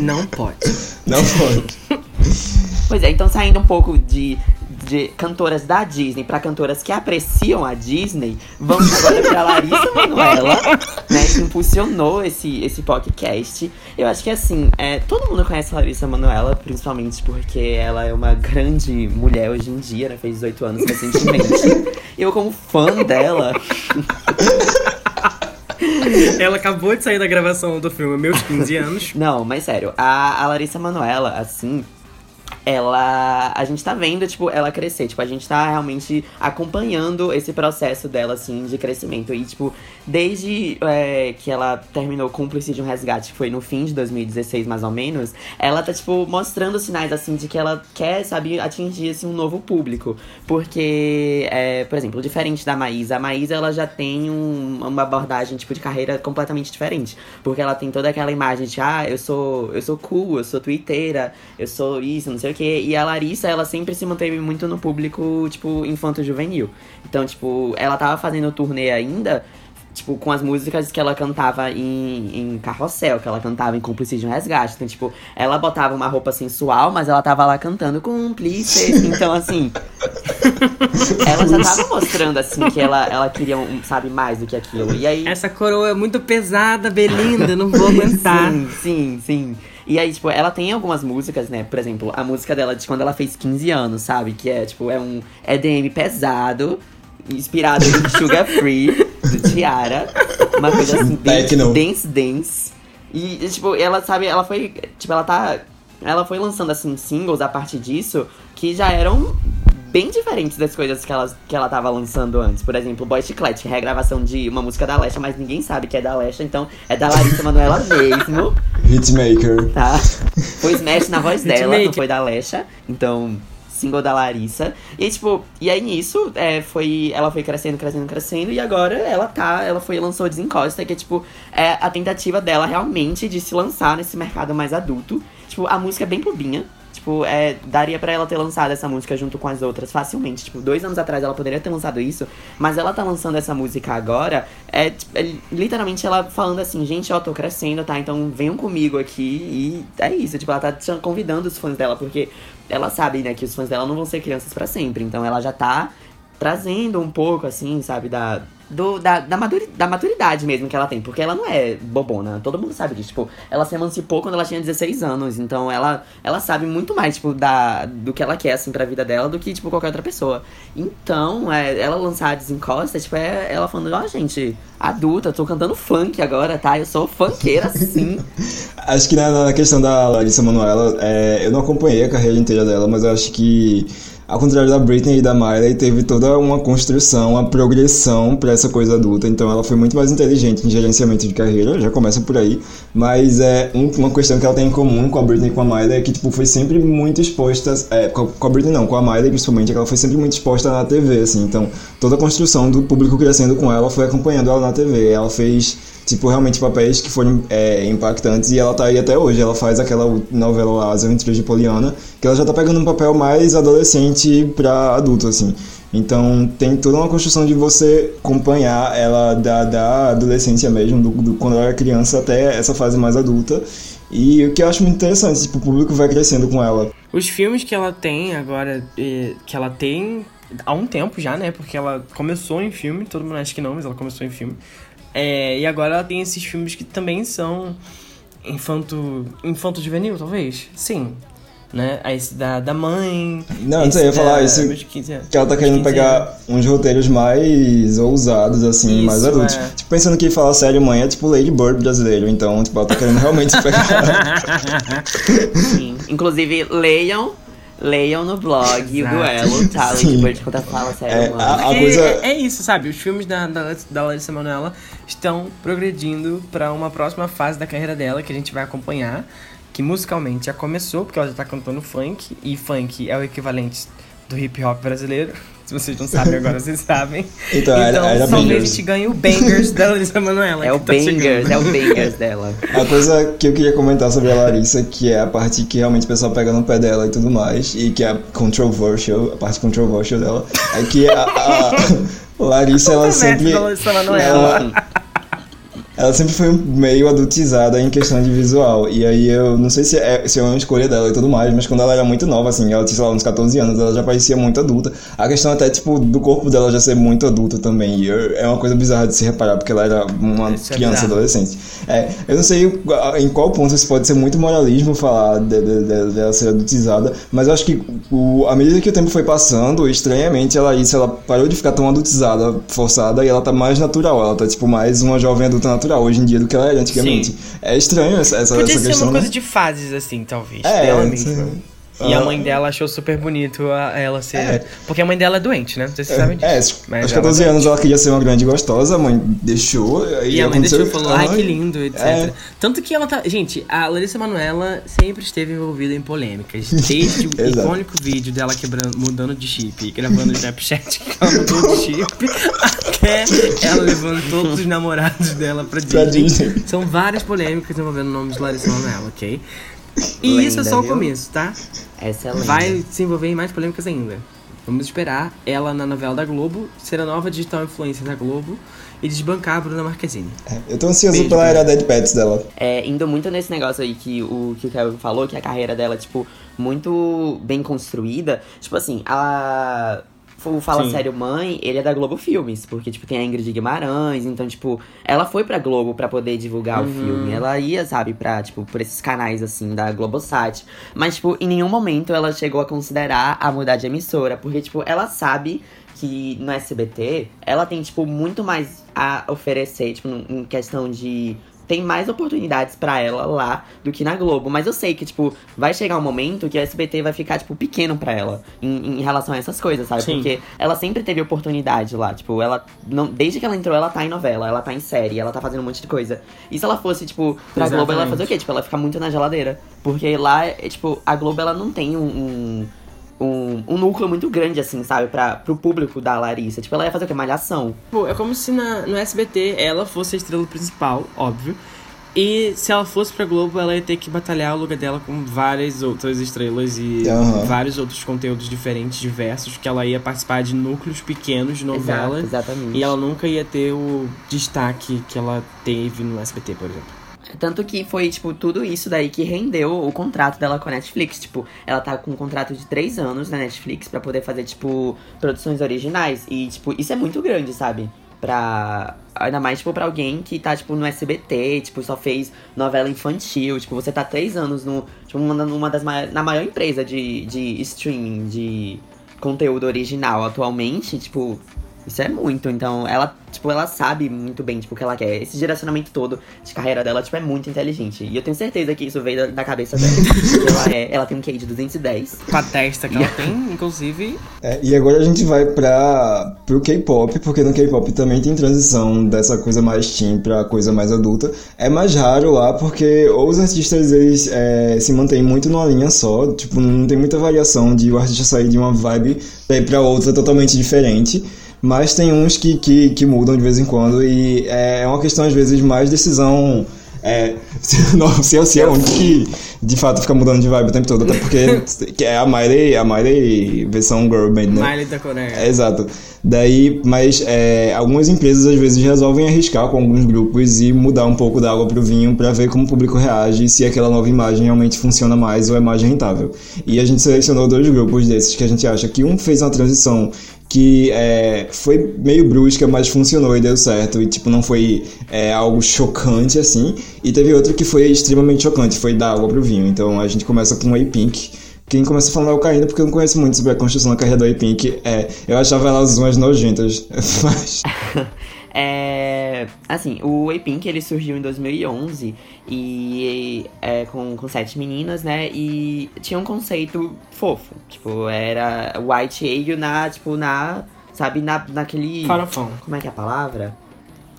Não pode. Não pode. Pois é, então saindo um pouco de, de cantoras da Disney pra cantoras que apreciam a Disney, vamos agora pra Larissa Manoela, né, que impulsionou esse, esse podcast. Eu acho que assim, é, todo mundo conhece a Larissa Manoela, principalmente porque ela é uma grande mulher hoje em dia, né, fez 18 anos recentemente. *laughs* Eu, como fã dela, Ela acabou de sair da gravação do filme Meus 15 anos. Não, mas sério, a, a Larissa Manoela, assim, ela. A gente tá vendo, tipo, ela crescer. Tipo, a gente tá realmente acompanhando esse processo dela, assim, de crescimento. E, tipo, desde é, que ela terminou Cúmplice de um Resgate, que foi no fim de 2016, mais ou menos, ela tá, tipo, mostrando sinais, assim, de que ela quer, sabe, atingir, assim, um novo público. Porque, é, por exemplo, diferente da Maísa, a Maísa, ela já tem um- uma abordagem, tipo, de carreira completamente diferente. Porque ela tem toda aquela imagem de, ah, eu sou, eu sou cool, eu sou twitteira, eu sou isso, não sei o quê. E a Larissa, ela sempre se manteve muito no público, tipo, infanto-juvenil. Então, tipo, ela tava fazendo turnê ainda, tipo, com as músicas que ela cantava em, em Carrossel, que ela cantava em Cúmplice de um Resgate. Então, tipo, ela botava uma roupa sensual, mas ela tava lá cantando Cúmplice. Então, assim, *laughs* ela já tava mostrando, assim, que ela, ela queria, um, sabe, mais do que aquilo. E aí... Essa coroa é muito pesada, Belinda, não vou *laughs* aguentar. Sim, sim, sim. E aí, tipo, ela tem algumas músicas, né? Por exemplo, a música dela de quando ela fez 15 anos, sabe? Que é, tipo, é um EDM pesado, inspirado em *laughs* Sugar Free, do Tiara. Uma coisa assim, Techno. dance dance. E, e, tipo, ela, sabe, ela foi, tipo, ela tá... Ela foi lançando, assim, singles a partir disso, que já eram bem diferentes das coisas que ela, que ela tava lançando antes. Por exemplo, Boy Chiclete, que é a regravação de uma música da Lesha, mas ninguém sabe que é da Lesha, então é da Larissa Manoela mesmo *laughs* Hitmaker. tá? Foi Smash na voz dela, não foi da Lesha. Então, single da Larissa. E tipo, e aí nisso, é, foi, ela foi crescendo, crescendo, crescendo. E agora ela tá, ela foi e lançou Desencosta, que é tipo, é a tentativa dela realmente de se lançar nesse mercado mais adulto. Tipo, a música é bem bobinha. Tipo, é, daria pra ela ter lançado essa música junto com as outras facilmente. Tipo, dois anos atrás ela poderia ter lançado isso, mas ela tá lançando essa música agora. É, tipo, é literalmente ela falando assim, gente, ó, tô crescendo, tá? Então venham comigo aqui. E é isso, tipo, ela tá convidando os fãs dela, porque ela sabe, né, que os fãs dela não vão ser crianças pra sempre. Então ela já tá trazendo um pouco, assim, sabe, da. Do, da, da, da maturidade mesmo que ela tem, porque ela não é bobona, todo mundo sabe disso. Tipo, ela se emancipou quando ela tinha 16 anos, então ela, ela sabe muito mais, tipo, da, do que ela quer, assim, pra vida dela do que, tipo, qualquer outra pessoa. Então, é, ela lançar a Desencosta, tipo, é ela falando, ó, gente, adulta, tô cantando funk agora, tá? Eu sou funkeira, sim. *laughs* Acho que na, na questão da Larissa Manoela, é, eu não acompanhei a carreira inteira dela, mas eu acho que, ao contrário da Britney e da Miley, teve toda uma construção, uma progressão pra essa coisa adulta. Então ela foi muito mais inteligente em gerenciamento de carreira, já começa por aí. Mas é um- uma questão que ela tem em comum com a Britney e com a Miley é que tipo, foi sempre muito exposta. É, com a Britney não, com a Miley principalmente, é que ela foi sempre muito exposta na TV, assim. Então toda a construção do público crescendo com ela foi acompanhando ela na TV. Ela fez tipo, realmente papéis que foram é, impactantes e ela tá aí até hoje. Ela faz aquela novela lá, As Aventuras de Poliana, que ela já tá pegando um papel mais adolescente pra adulto, assim. Então tem toda uma construção de você acompanhar ela da, da adolescência mesmo, do, do- quando ela era criança até essa fase mais adulta. E o que eu acho muito interessante, tipo, o público vai crescendo com ela. Os filmes que ela tem agora, eh, que ela tem há um tempo já, né? Porque ela começou em filme, todo mundo acha que não, mas ela começou em filme. É, e agora ela tem esses filmes que também são infanto, infanto juvenil, talvez? Sim. Né? Aí esse da, da mãe. Não, esse eu ia falar isso- meus 15 anos. Que ela tá querendo 15 pegar uns roteiros mais ousados, assim, mais Isso, adultos. é. Tipo, pensando que falar sério mãe é tipo Lady Bird brasileiro. Então, tipo, ela tá querendo realmente *laughs* pegar. Sim. Inclusive, leiam Leiam no blog o Exato. duelo, tá? Lady Sim. Bird contra Fala Sério, É, mano. a- a coisa- é, é isso, sabe? Os filmes da, da, da Larissa Manoela estão progredindo pra uma próxima fase da carreira dela que a gente vai acompanhar. Que musicalmente já começou, porque ela já tá cantando funk. E funk é o equivalente do hip hop brasileiro. Se vocês não sabem, agora vocês sabem. *laughs* Então, era- era talvez a gente ganhe o bangers da Larissa Manoela. É o tá Bangers, chegando. é o Bangers dela. A coisa que eu queria comentar sobre a Larissa, que é a parte que realmente o pessoal pega no pé dela e tudo mais, e que é controversial, a parte controversial dela, é que a, a *laughs* Larissa, ela sempre. da Larissa Manoela. Ela, ela sempre foi meio adultizada em questão de visual. E aí eu não sei se é, se é uma escolha dela e tudo mais, mas quando ela era muito nova, assim, ela tinha, sei lá, uns 14 anos, ela já parecia muito adulta. A questão até, tipo, do corpo dela já ser muito adulto também. E eu- é uma coisa bizarra de se reparar, porque ela era uma Isso é criança, adolescente. É, eu não sei em qual ponto isso pode ser muito moralismo falar de- de- de- dela ser adultizada, mas eu acho que o, à medida que o tempo foi passando, estranhamente a Larissa ela parou de ficar tão adultizada, forçada, e ela tá mais natural. Ela tá tipo mais uma jovem adulta natural hoje em dia do que ela era antigamente. Sim. É estranho essa, essa, Podia essa ser questão. uma né? coisa de fases, assim, talvez. É, dela sim. E a Ah. mãe dela achou super bonito a- ela ser. É. Porque a mãe dela é doente, né? Não sei se vocês sabem disso. É, aos Mas aos ela 14 é anos ela queria ser uma grande gostosa, a mãe deixou. E a mãe deixou falou, ai que lindo, etc. É. Tanto que ela tá. Gente, a Larissa Manoela sempre esteve envolvida em polêmicas. Desde o *laughs* icônico vídeo dela quebrando, mudando de chip, gravando o Snapchat que ela mudou de chip, até ela levando todos os namorados dela pra Pra Disney. Disney. São várias polêmicas envolvendo o nome de Larissa Manoela, ok? E Lenda, isso é só o viu? começo, tá? Essa é a lenda. Vai se envolver em mais polêmicas ainda. Vamos esperar ela na novela da Globo, ser a nova digital influencer da Globo e desbancar a Bruna Marquezine. É, Eu tô ansioso Beijo, pela era Dead Pets dela. É, indo muito nesse negócio aí que o, que o Kevin falou, que a carreira dela é, tipo, muito bem construída. Tipo assim, a. O Fala Sim. Sério Mãe, ele é da Globo Filmes, porque, tipo, tem a Ingrid Guimarães, então, tipo, ela foi pra Globo pra poder divulgar Uhum. o filme. Ela ia, sabe, pra, tipo, por esses canais, assim, da Globosat. Mas, tipo, em nenhum momento ela chegou a considerar a mudar de emissora, porque, tipo, ela sabe que no SBT ela tem, tipo, muito mais a oferecer, tipo, em em questão de tem mais oportunidades pra ela lá do que na Globo. Mas eu sei que, tipo, vai chegar um momento que o SBT vai ficar, tipo, pequeno pra ela em, em relação a essas coisas, sabe? Sim. Porque ela sempre teve oportunidade lá. Tipo, ela. Não, desde que ela entrou, ela tá em novela, ela tá em série, ela tá fazendo um monte de coisa. E se ela fosse, tipo, pra Globo, ela ia fazer o quê? Tipo, ela ia ficar muito na geladeira. Porque lá, é, tipo, a Globo, ela não tem um. um um, um núcleo muito grande, assim, sabe? Pra, pro público da Larissa. Tipo, ela ia fazer o quê? Malhação. Pô, é como se na, no SBT ela fosse a estrela principal, óbvio. E se ela fosse pra Globo, ela ia ter que batalhar o lugar dela com várias outras estrelas e Aham. vários outros conteúdos diferentes, diversos, que ela ia participar de núcleos pequenos de novela. Exato, exatamente. E ela nunca ia ter o destaque que ela teve no SBT, por exemplo. Tanto que foi, tipo, tudo isso daí que rendeu o contrato dela com a Netflix. Tipo, ela tá com um contrato de três anos na Netflix pra poder fazer, tipo, produções originais. E, tipo, isso é muito grande, sabe? Pra. Ainda mais, tipo, pra alguém que tá, tipo, no SBT, tipo, só fez novela infantil. Tipo, você tá três anos no. Tipo, uma, numa das maiores. Na maior empresa de, de streaming, de conteúdo original atualmente, tipo. Isso é muito, então ela, tipo, ela sabe muito bem, tipo, o que ela quer. Esse direcionamento todo de carreira dela, tipo, é muito inteligente. E eu tenho certeza que isso veio da, da cabeça dela. *laughs* Porque ela, é, ela tem um QI de 210. Com a testa que ela *laughs* tem, inclusive. É, e agora a gente vai pra, pro K-pop, porque no K-pop também tem transição dessa coisa mais teen pra coisa mais adulta. É mais raro lá, porque ou os artistas eles é, se mantêm muito numa linha só, tipo, não tem muita variação de o artista sair de uma vibe pra ir pra outra totalmente diferente. Mas tem uns que, que, que mudam de vez em quando e é uma questão, às vezes, mais decisão. É, *laughs* não, se eu sei é único que de fato fica mudando de vibe o tempo todo, até porque *laughs* que é a Miley, a Miley versão girl band, né? Miley da Coreia. É, Exato. Daí, mas é, algumas empresas às vezes resolvem arriscar com alguns grupos e mudar um pouco da água pro vinho para ver como o público reage e se aquela nova imagem realmente funciona mais ou é mais rentável. E a gente selecionou dois grupos desses que a gente acha que um fez uma transição que é, foi meio brusca, mas funcionou e deu certo. E, tipo, não foi é, algo chocante, assim. E teve outro que foi extremamente chocante, foi da água pro vinho. Então, a gente começa com o A-Pink. Quem começa falando é o Caína, porque eu não conheço muito sobre a construção da carreira do A-Pink. É, eu achava elas umas nojentas, *laughs* mas... *laughs* É, assim, o A-Pink ele surgiu em 2011 e é, com, com sete meninas, né? E tinha um conceito fofo. Tipo, era White Ale na, tipo, na. Sabe, na, naquele. Farofão. Como é que é a palavra?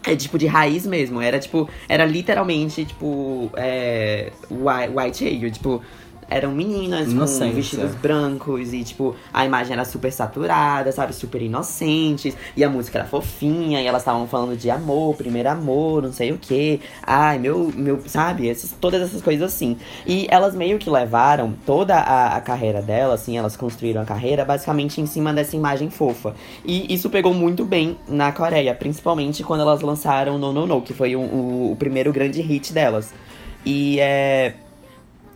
É tipo de raiz mesmo. Era tipo. Era literalmente, tipo. É, whi- white ale. Tipo. Eram meninas com Inocência. vestidos brancos e, tipo, a imagem era super saturada, sabe? Super inocentes. E a música era fofinha, e elas estavam falando de amor, primeiro amor, não sei o quê. Ai, meu, meu, sabe? Essas, todas essas coisas assim. E elas meio que levaram toda a, a carreira delas, assim, elas construíram a carreira basicamente em cima dessa imagem fofa. E isso pegou muito bem na Coreia, principalmente quando elas lançaram No No No, que foi o, o, o primeiro grande hit delas. E é.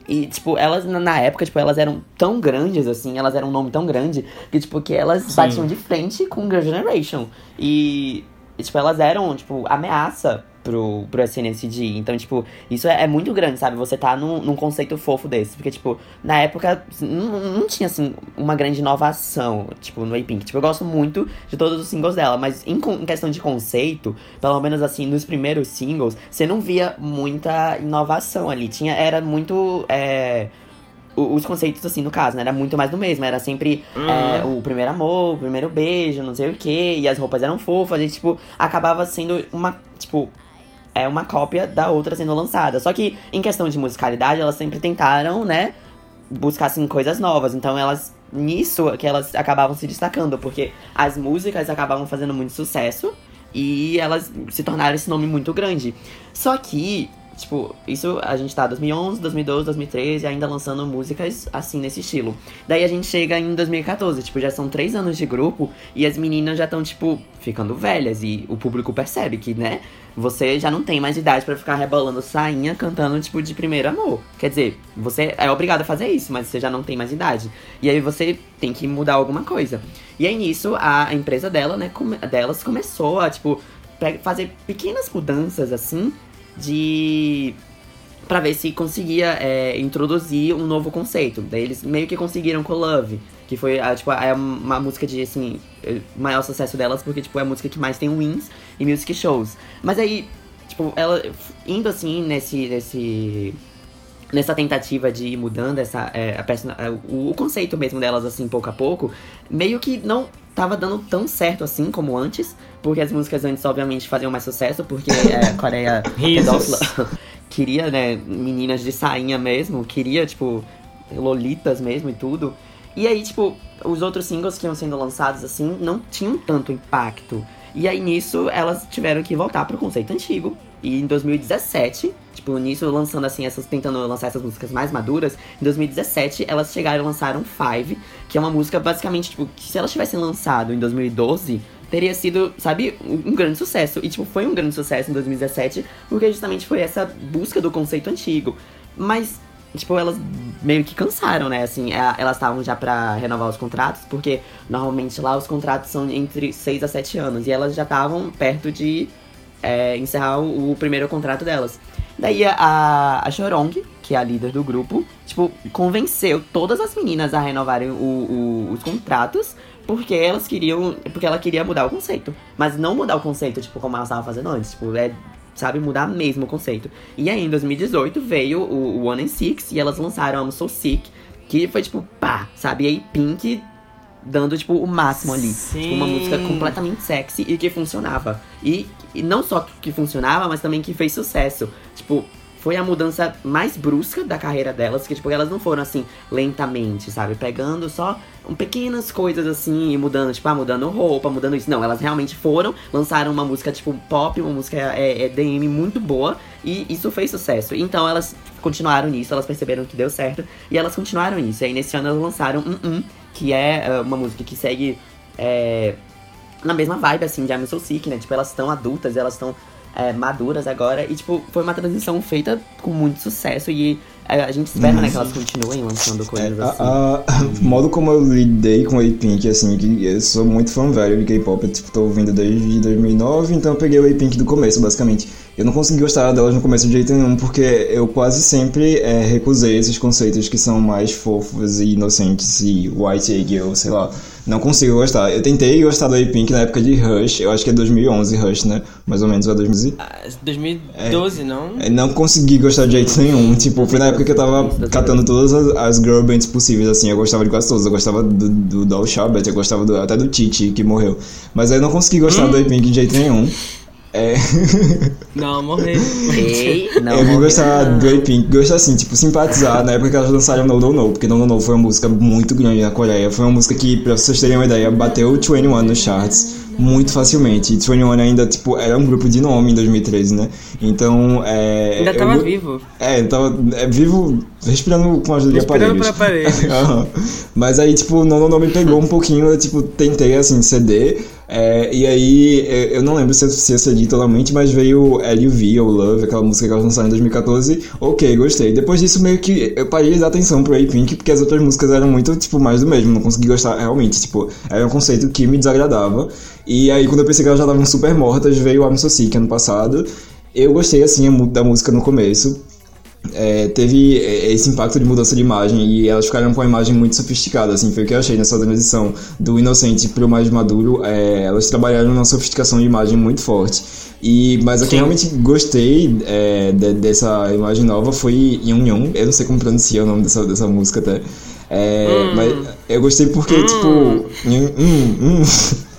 E, tipo, elas na- época, tipo, elas eram tão grandes, assim, elas eram um nome tão grande, que, tipo, que elas Sim. batiam de frente com Girl Generation. E, e, tipo, elas eram, tipo, ameaça pro, pro SNSD. Então, tipo, isso é, é muito grande, sabe? Você tá num, num conceito fofo desse. Porque, tipo, na época não, não tinha, assim, uma grande inovação, tipo, no A-Pink. Tipo, eu gosto muito de todos os singles dela, mas em, em questão de conceito, pelo menos, assim, nos primeiros singles, você não via muita inovação ali. Tinha, era muito. É, os conceitos, assim, no caso, né? Era muito mais do mesmo. Era sempre é, o primeiro amor, o primeiro beijo, não sei o quê. E as roupas eram fofas. E, tipo, acabava sendo uma, tipo... É uma cópia da outra sendo lançada. Só que, em questão de musicalidade, elas sempre tentaram, né? Buscar, assim, coisas novas. Então, elas... Nisso que elas acabavam se destacando. Porque as músicas acabavam fazendo muito sucesso. E elas se tornaram esse nome muito grande. Só que, tipo, isso a gente tá 2011, 2012, 2013, ainda lançando músicas assim nesse estilo. Daí a gente chega em 2014, tipo, já são três anos de grupo e as meninas já estão, tipo, ficando velhas. E o público percebe que, né, você já não tem mais idade pra ficar rebolando sainha cantando, tipo, de primeiro amor. Quer dizer, você é obrigado a fazer isso, mas você já não tem mais idade. E aí você tem que mudar alguma coisa. E aí nisso, a empresa dela, né, delas começou a, tipo, fazer pequenas mudanças, assim, de Pra ver se conseguia é, introduzir um novo conceito. Daí eles meio que conseguiram com Love, que foi a, tipo, é uma música de assim, eh, maior sucesso delas, porque tipo, é a música que mais tem wins em music shows. Mas aí, tipo, ela indo assim nesse. nesse nessa tentativa de ir mudando essa, é, a persona- é, o, o conceito mesmo delas, assim, pouco a pouco, meio que não tava dando tão certo assim como antes, porque as músicas antes, obviamente, faziam mais sucesso, porque *laughs* é, a Coreia *laughs* queria, né, meninas de sainha mesmo, queria, tipo, lolitas mesmo e tudo. E aí, tipo, os outros singles que iam sendo lançados, assim, não tinham tanto impacto. E aí, nisso, elas tiveram que voltar pro conceito antigo. E em 2017, tipo, nisso lançando assim, essas, tentando lançar essas músicas mais maduras, em 2017 elas chegaram e lançaram Five, que é uma música basicamente, tipo, que se elas tivessem lançado em 2012, teria sido, sabe, um, grande sucesso. E, tipo, foi um grande sucesso em 2017, porque justamente foi essa busca do conceito antigo. Mas, tipo, elas meio que cansaram, né? Assim, é, elas estavam já pra renovar os contratos, porque normalmente lá os contratos são entre 6 a 7 anos. E elas já estavam perto de é, encerrar o, o primeiro contrato delas. Daí a, a Chorong, que é a líder do grupo, tipo, convenceu todas as meninas a renovarem o- o- os contratos, porque elas queriam. Porque ela queria mudar o conceito. Mas não mudar o conceito, tipo, como elas estavam fazendo antes. Tipo, é. Sabe, mudar mesmo o conceito. E aí, em 2018, veio o, One and Six e elas lançaram I'm So Sick, que foi tipo, pá, sabe? E aí, Pink dando, tipo, o máximo ali. Tipo, uma Sim. música completamente sexy e que funcionava. E, e não só que funcionava, mas também que fez sucesso. Tipo, foi a mudança mais brusca da carreira delas, que, tipo, elas não foram assim, lentamente, sabe? Pegando só pequenas coisas assim e mudando, tipo, ah, mudando roupa, mudando isso. Não, elas realmente foram, lançaram uma música, tipo, pop, uma música é, é DM muito boa, e isso fez sucesso. Então elas continuaram nisso, elas perceberam que deu certo, e elas continuaram nisso. E aí nesse ano elas lançaram um, um que é ah, uma música que segue. é, na mesma vibe, assim, de I'm So Sick, né? Tipo, elas estão adultas, elas estão é, maduras agora. E, tipo, foi uma transição feita com muito sucesso. E é, a gente espera, né, que elas continuem lançando coisas É, assim. a, a- o modo como eu lidei com o A-Pink, assim, que eu sou muito fã velho de K-pop, eu tipo, tô ouvindo desde 2009, então eu peguei o A-Pink do começo, basicamente. Eu não consegui gostar delas no começo de jeito nenhum, porque eu quase sempre é, recusei esses conceitos que são mais fofos e inocentes e white girl, sei lá. Não consigo gostar. Eu tentei gostar do A-Pink na época de Rush, eu acho que é 2011 Rush, né? Mais ou menos, ou é 2011. Ah, 2012, não? Eu não consegui gostar de jeito nenhum. Tipo, foi na época que eu tava catando todas as, as girl bands possíveis, assim. Eu gostava de quase todas. Eu gostava do, do Doll Shabbat, eu gostava do- até do Titi, que morreu. Mas aí eu não consegui gostar do A-Pink de jeito nenhum. É. Não, morreu. Ei, não. eu vim gostar não. do A-Pink, gostar assim, tipo, simpatizar na época que elas lançaram No No No, porque No No No foi uma música muito grande na Coreia. Foi uma música que, pra vocês terem uma ideia, bateu 21 nos charts muito facilmente. E 21 ainda, tipo, era um grupo de nome em 2013, né? Então, é. Ainda eu tava go- vivo. É, eu tava é, vivo, respirando com a ajuda de Respirando aparelhos. por aparelhos. *laughs* Aham. Mas aí, tipo, não, não me pegou um pouquinho, eu, tipo, tentei, assim, CD, é, e aí, eu não lembro se eu, cedi totalmente, mas veio LUV, ou Love, aquela música que elas lançaram em 2014, ok, gostei. Depois disso, meio que eu parei de dar atenção pro A-Pink, porque as outras músicas eram muito, tipo, mais do mesmo, não consegui gostar realmente, tipo, era um conceito que me desagradava. E aí, quando eu pensei que elas já estavam super mortas, veio I'm So Sick ano passado, eu gostei, assim, da música no começo, é, teve é, esse impacto de mudança de imagem e elas ficaram com uma imagem muito sofisticada, assim, foi o que eu achei nessa transição do inocente pro mais maduro, é, elas trabalharam numa sofisticação de imagem muito forte. E, mas o que eu realmente gostei é, de- dessa imagem nova foi Yun Yun, eu não sei como pronuncia o nome dessa, dessa música até, É, mas eu gostei porque, tipo, Yun- hum, hum. *laughs*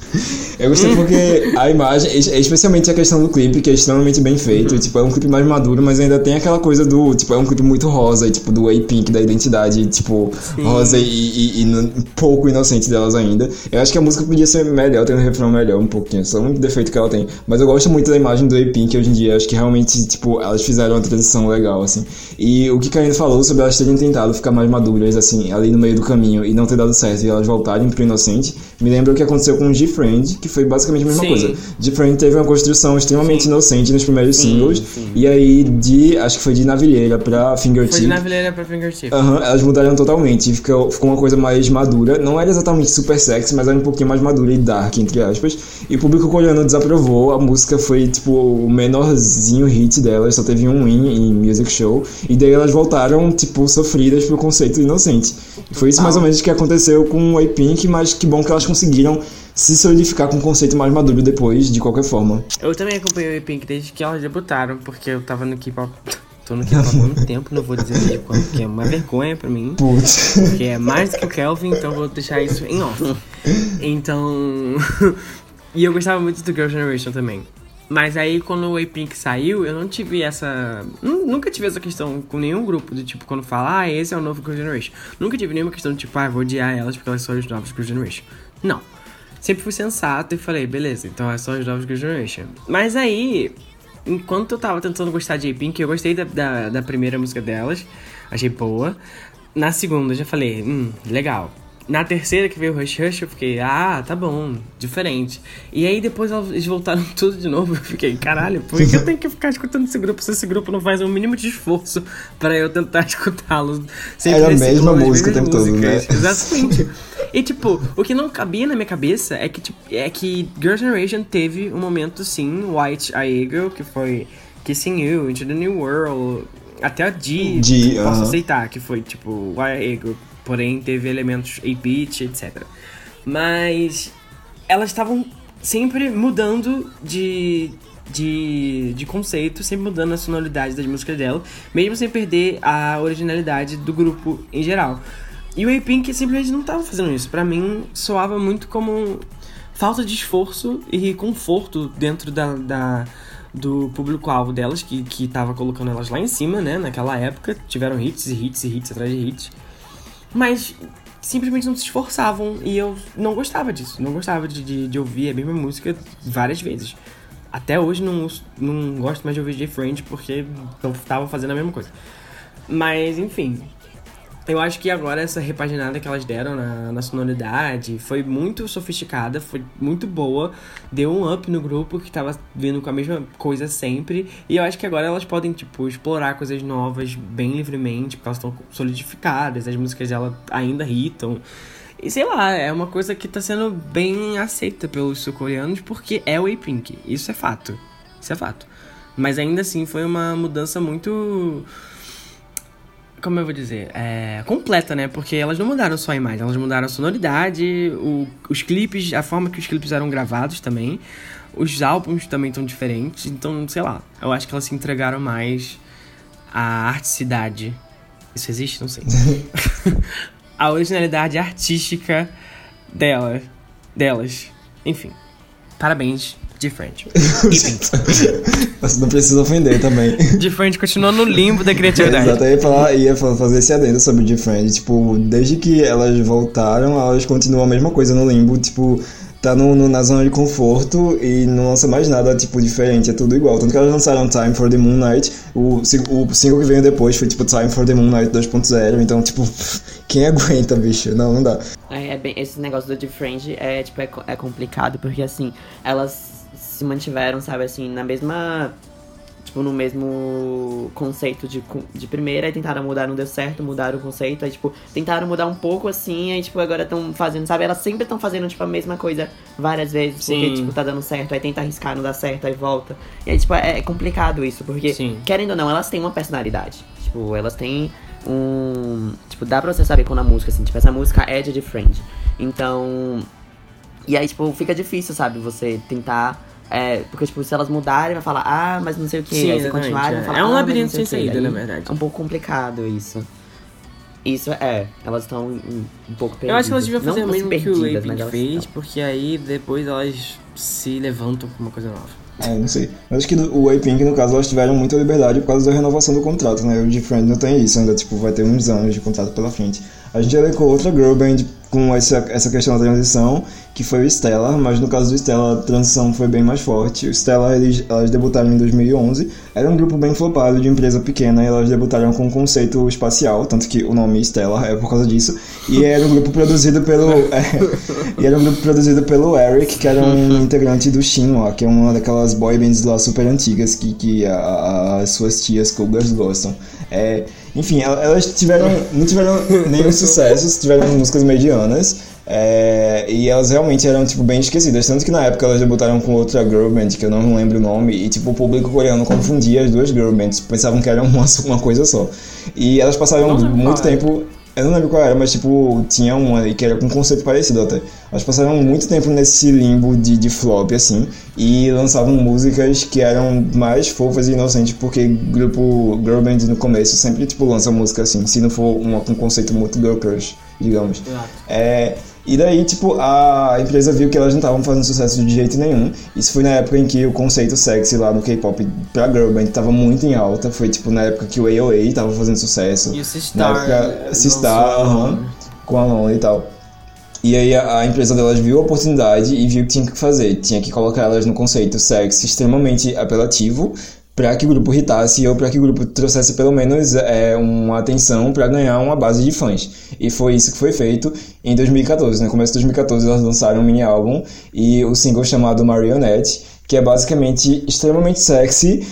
Eu gostei porque a imagem, es- especialmente a questão do clipe, que é extremamente bem feito, tipo, é um clipe mais maduro, mas ainda tem aquela coisa do, tipo, é um clipe muito rosa, e, tipo, do A-Pink, da identidade, tipo, rosa e, e, e pouco inocente delas ainda. Eu acho que a música podia ser melhor, ter um refrão melhor um pouquinho, só um defeito que ela tem. Mas eu gosto muito da imagem do A-Pink hoje em dia, acho que realmente, tipo, elas fizeram uma transição legal, assim. E o que Karine falou sobre elas terem tentado ficar mais maduras, assim, ali no meio do caminho e não ter dado certo e elas voltarem pro inocente, me lembra o que aconteceu com G-Friend, que foi basicamente a mesma Sim. coisa. G-Friend teve uma construção extremamente inocente nos primeiros singles, e aí de, acho que foi de Navilheira pra Foi de Fingertip. navilheira pra fingertip. Aham, elas mudaram totalmente, ficou, ficou uma coisa mais madura. Não era exatamente super sexy, mas era um pouquinho mais madura e dark, entre aspas. E o público coreano desaprovou. A música foi, tipo, o menorzinho hit delas, só teve um win em Music Show. E daí elas voltaram, tipo, sofridas pro conceito inocente. Foi isso mais ou menos que aconteceu com o A-Pink, mas que bom que elas conseguiram se solidificar com um conceito mais maduro depois, de qualquer forma. Eu também acompanhei o Pink desde que elas debutaram, porque eu tava no K-pop. *laughs* Tô no K-pop há muito tempo, não vou dizer desde quando, porque é uma vergonha pra mim. Putz. Porque é mais do que o Kelvin, então vou deixar isso em off. Então. *laughs* e eu gostava muito do Girl Generation também. Mas aí quando o A-Pink saiu, eu não tive essa. nu- Nunca tive essa questão com nenhum grupo do tipo, quando fala, ah, esse é o novo Girl Generation. Nunca tive nenhuma questão do tipo, ah, vou odiar elas porque elas são os novos Girl Generation. Não. Sempre fui sensato e falei, beleza, então elas são os novos Girl Generation. Mas aí, enquanto eu tava tentando gostar de A-Pink, eu gostei da, da, da primeira música delas, achei boa. Na segunda, eu já falei, hum, legal. Na terceira que veio o Rush Rush, eu fiquei, ah, tá bom, diferente. E aí depois eles voltaram *laughs* tudo de novo, eu fiquei, caralho, por que eu tenho que ficar escutando esse grupo se esse grupo não faz o mínimo de esforço pra eu tentar *laughs* escutá-los? Sempre Era a mesma música o tempo todo, né? *laughs* Exatamente. E tipo, o que não cabia na minha cabeça é que, tipo, é que Girl Generation teve um momento, sim, White Eagle, que foi Kissing You, Into the New World, até a G, G, posso aham. aceitar que foi, tipo, White Eagle, porém teve elementos 8-bit, etc. Mas elas estavam sempre mudando de, de, de conceito, sempre mudando a sonoridade das músicas dela, mesmo sem perder a originalidade do grupo em geral. E o A-Pink simplesmente não tava fazendo isso. Pra mim, soava muito como falta de esforço e conforto dentro da, da- do público-alvo delas, que, que tava colocando elas lá em cima, né? Naquela época, tiveram hits e hits e hits atrás de hits. Mas simplesmente não se esforçavam e eu não gostava disso. Não gostava de, de, de ouvir a mesma música várias vezes. Até hoje não, não gosto mais de ouvir J-Friend porque não tava fazendo a mesma coisa. Mas, enfim. Eu acho que agora essa repaginada que elas deram na, na sonoridade foi muito sofisticada, foi muito boa, deu um up no grupo que tava vindo com a mesma coisa sempre. E eu acho que agora elas podem, tipo, explorar coisas novas bem livremente, porque elas estão solidificadas, as músicas dela ainda hitam. E sei lá, é uma coisa que tá sendo bem aceita pelos sul-coreanos porque é o A-Pink. Isso é fato. Isso é fato. Mas ainda assim foi uma mudança muito como eu vou dizer, é, completa, né? Porque elas não mudaram só a imagem, elas mudaram a sonoridade, o- os clipes, a forma que os clipes eram gravados também. Os álbuns também estão diferentes, então, sei lá, eu acho que elas se entregaram mais à articidade. Isso existe? Não sei. *laughs* a originalidade artística dela, delas. Enfim. Parabéns, Different. *laughs* Você não precisa ofender também. Different continua no limbo da criatividade. Exato, eu ia, falar, ia fa- fazer esse adendo sobre Different. Tipo, desde que elas voltaram, elas continuam a mesma coisa no limbo. Tipo, tá no, no- na zona de conforto e não lança mais nada, tipo, diferente. É tudo igual. Tanto que elas lançaram Time for the Moon Night. O, o single que veio depois foi, tipo, Time for the Moon Night 2.0. Então, tipo, *laughs* quem aguenta, bicho? Não, não dá. É, é bem, esse negócio do Different é, tipo, é, é complicado, porque assim, elas se mantiveram, sabe, assim, na mesma. Tipo, no mesmo conceito de, de primeira, aí tentaram mudar, não deu certo, mudaram o conceito, aí, tipo, tentaram mudar um pouco assim, aí, tipo, agora estão fazendo, sabe? Elas sempre estão fazendo, tipo, a mesma coisa várias vezes, Sim. porque, tipo, tá dando certo, aí tenta arriscar, não dá certo, aí volta. E aí, tipo, é, é complicado isso, porque, Sim. querendo ou não, elas têm uma personalidade. Tipo, elas têm um. Tipo, dá pra você saber quando a música, assim, tipo, essa música é de Different. Então. E aí, tipo, fica difícil, sabe, você tentar. É, porque, tipo, se elas mudarem, vai falar, ah, mas não sei o que. Sim, aí se continuarem, vai é. falar, É um ah, labirinto não sem o saída, Aí na verdade. É um pouco complicado isso. Isso é, elas estão um, um pouco perdidas. Eu acho que elas deviam Não fazer o fosse mesmo que o elas fez, estão. porque aí depois elas se levantam com uma coisa nova. É, não sei. Mas acho que do- o A-Pink, no caso, elas tiveram muita liberdade por causa da renovação do contrato, né? O Different não tem isso, ainda, tipo, vai ter uns anos de contrato pela frente. A gente elencou outra girl band com essa, essa questão da transição, que foi o Stella, mas no caso do Stella, a transição foi bem mais forte. O Stella, eles, elas debutaram em 2011, era um grupo bem flopado de empresa pequena, e elas debutaram com um conceito espacial, tanto que o nome Stella é por causa disso, e era um grupo produzido pelo... *laughs* é, e era um grupo produzido pelo Eric, que era um *laughs* integrante do Shinhwa, que é uma daquelas boy bands lá super antigas que, que a- a- as suas tias cougars gostam. É, enfim, el- elas tiveram, não tiveram nenhum sucesso, tiveram músicas medianas. é, e elas realmente eram, tipo, bem esquecidas. Tanto que na época elas debutaram com outra girl band, que eu não lembro o nome, e, tipo, o público coreano confundia as duas girl bands, pensavam que eram uma, *laughs* uma coisa só. E elas passaram muito era. Eu não lembro qual era, mas, tipo, tinha uma que era com um conceito parecido até. Elas passaram muito tempo nesse limbo de, de flop, assim, e lançavam músicas que eram mais fofas e inocentes, porque grupo girl band no começo sempre, tipo, lança música assim, se não for uma com conceito muito girl crush, digamos. É, e daí, tipo, a empresa viu que elas não estavam fazendo sucesso de jeito nenhum. Isso foi na época em que o conceito sexy lá no K-pop pra girl band tava muito em alta. Foi, tipo, na época que o AOA tava fazendo sucesso. E o Na Sistar. época, Sistar, lançou- aham, com a Lona e tal. E aí a, a empresa delas viu a oportunidade e viu que tinha que fazer. Tinha que colocar elas no conceito sexy extremamente apelativo para que o grupo irritasse ou para que o grupo trouxesse pelo menos é, uma atenção para ganhar uma base de fãs. E foi isso que foi feito em 2014. No começo de 2014 elas lançaram um mini álbum e o single chamado Marionette, que é basicamente extremamente sexy.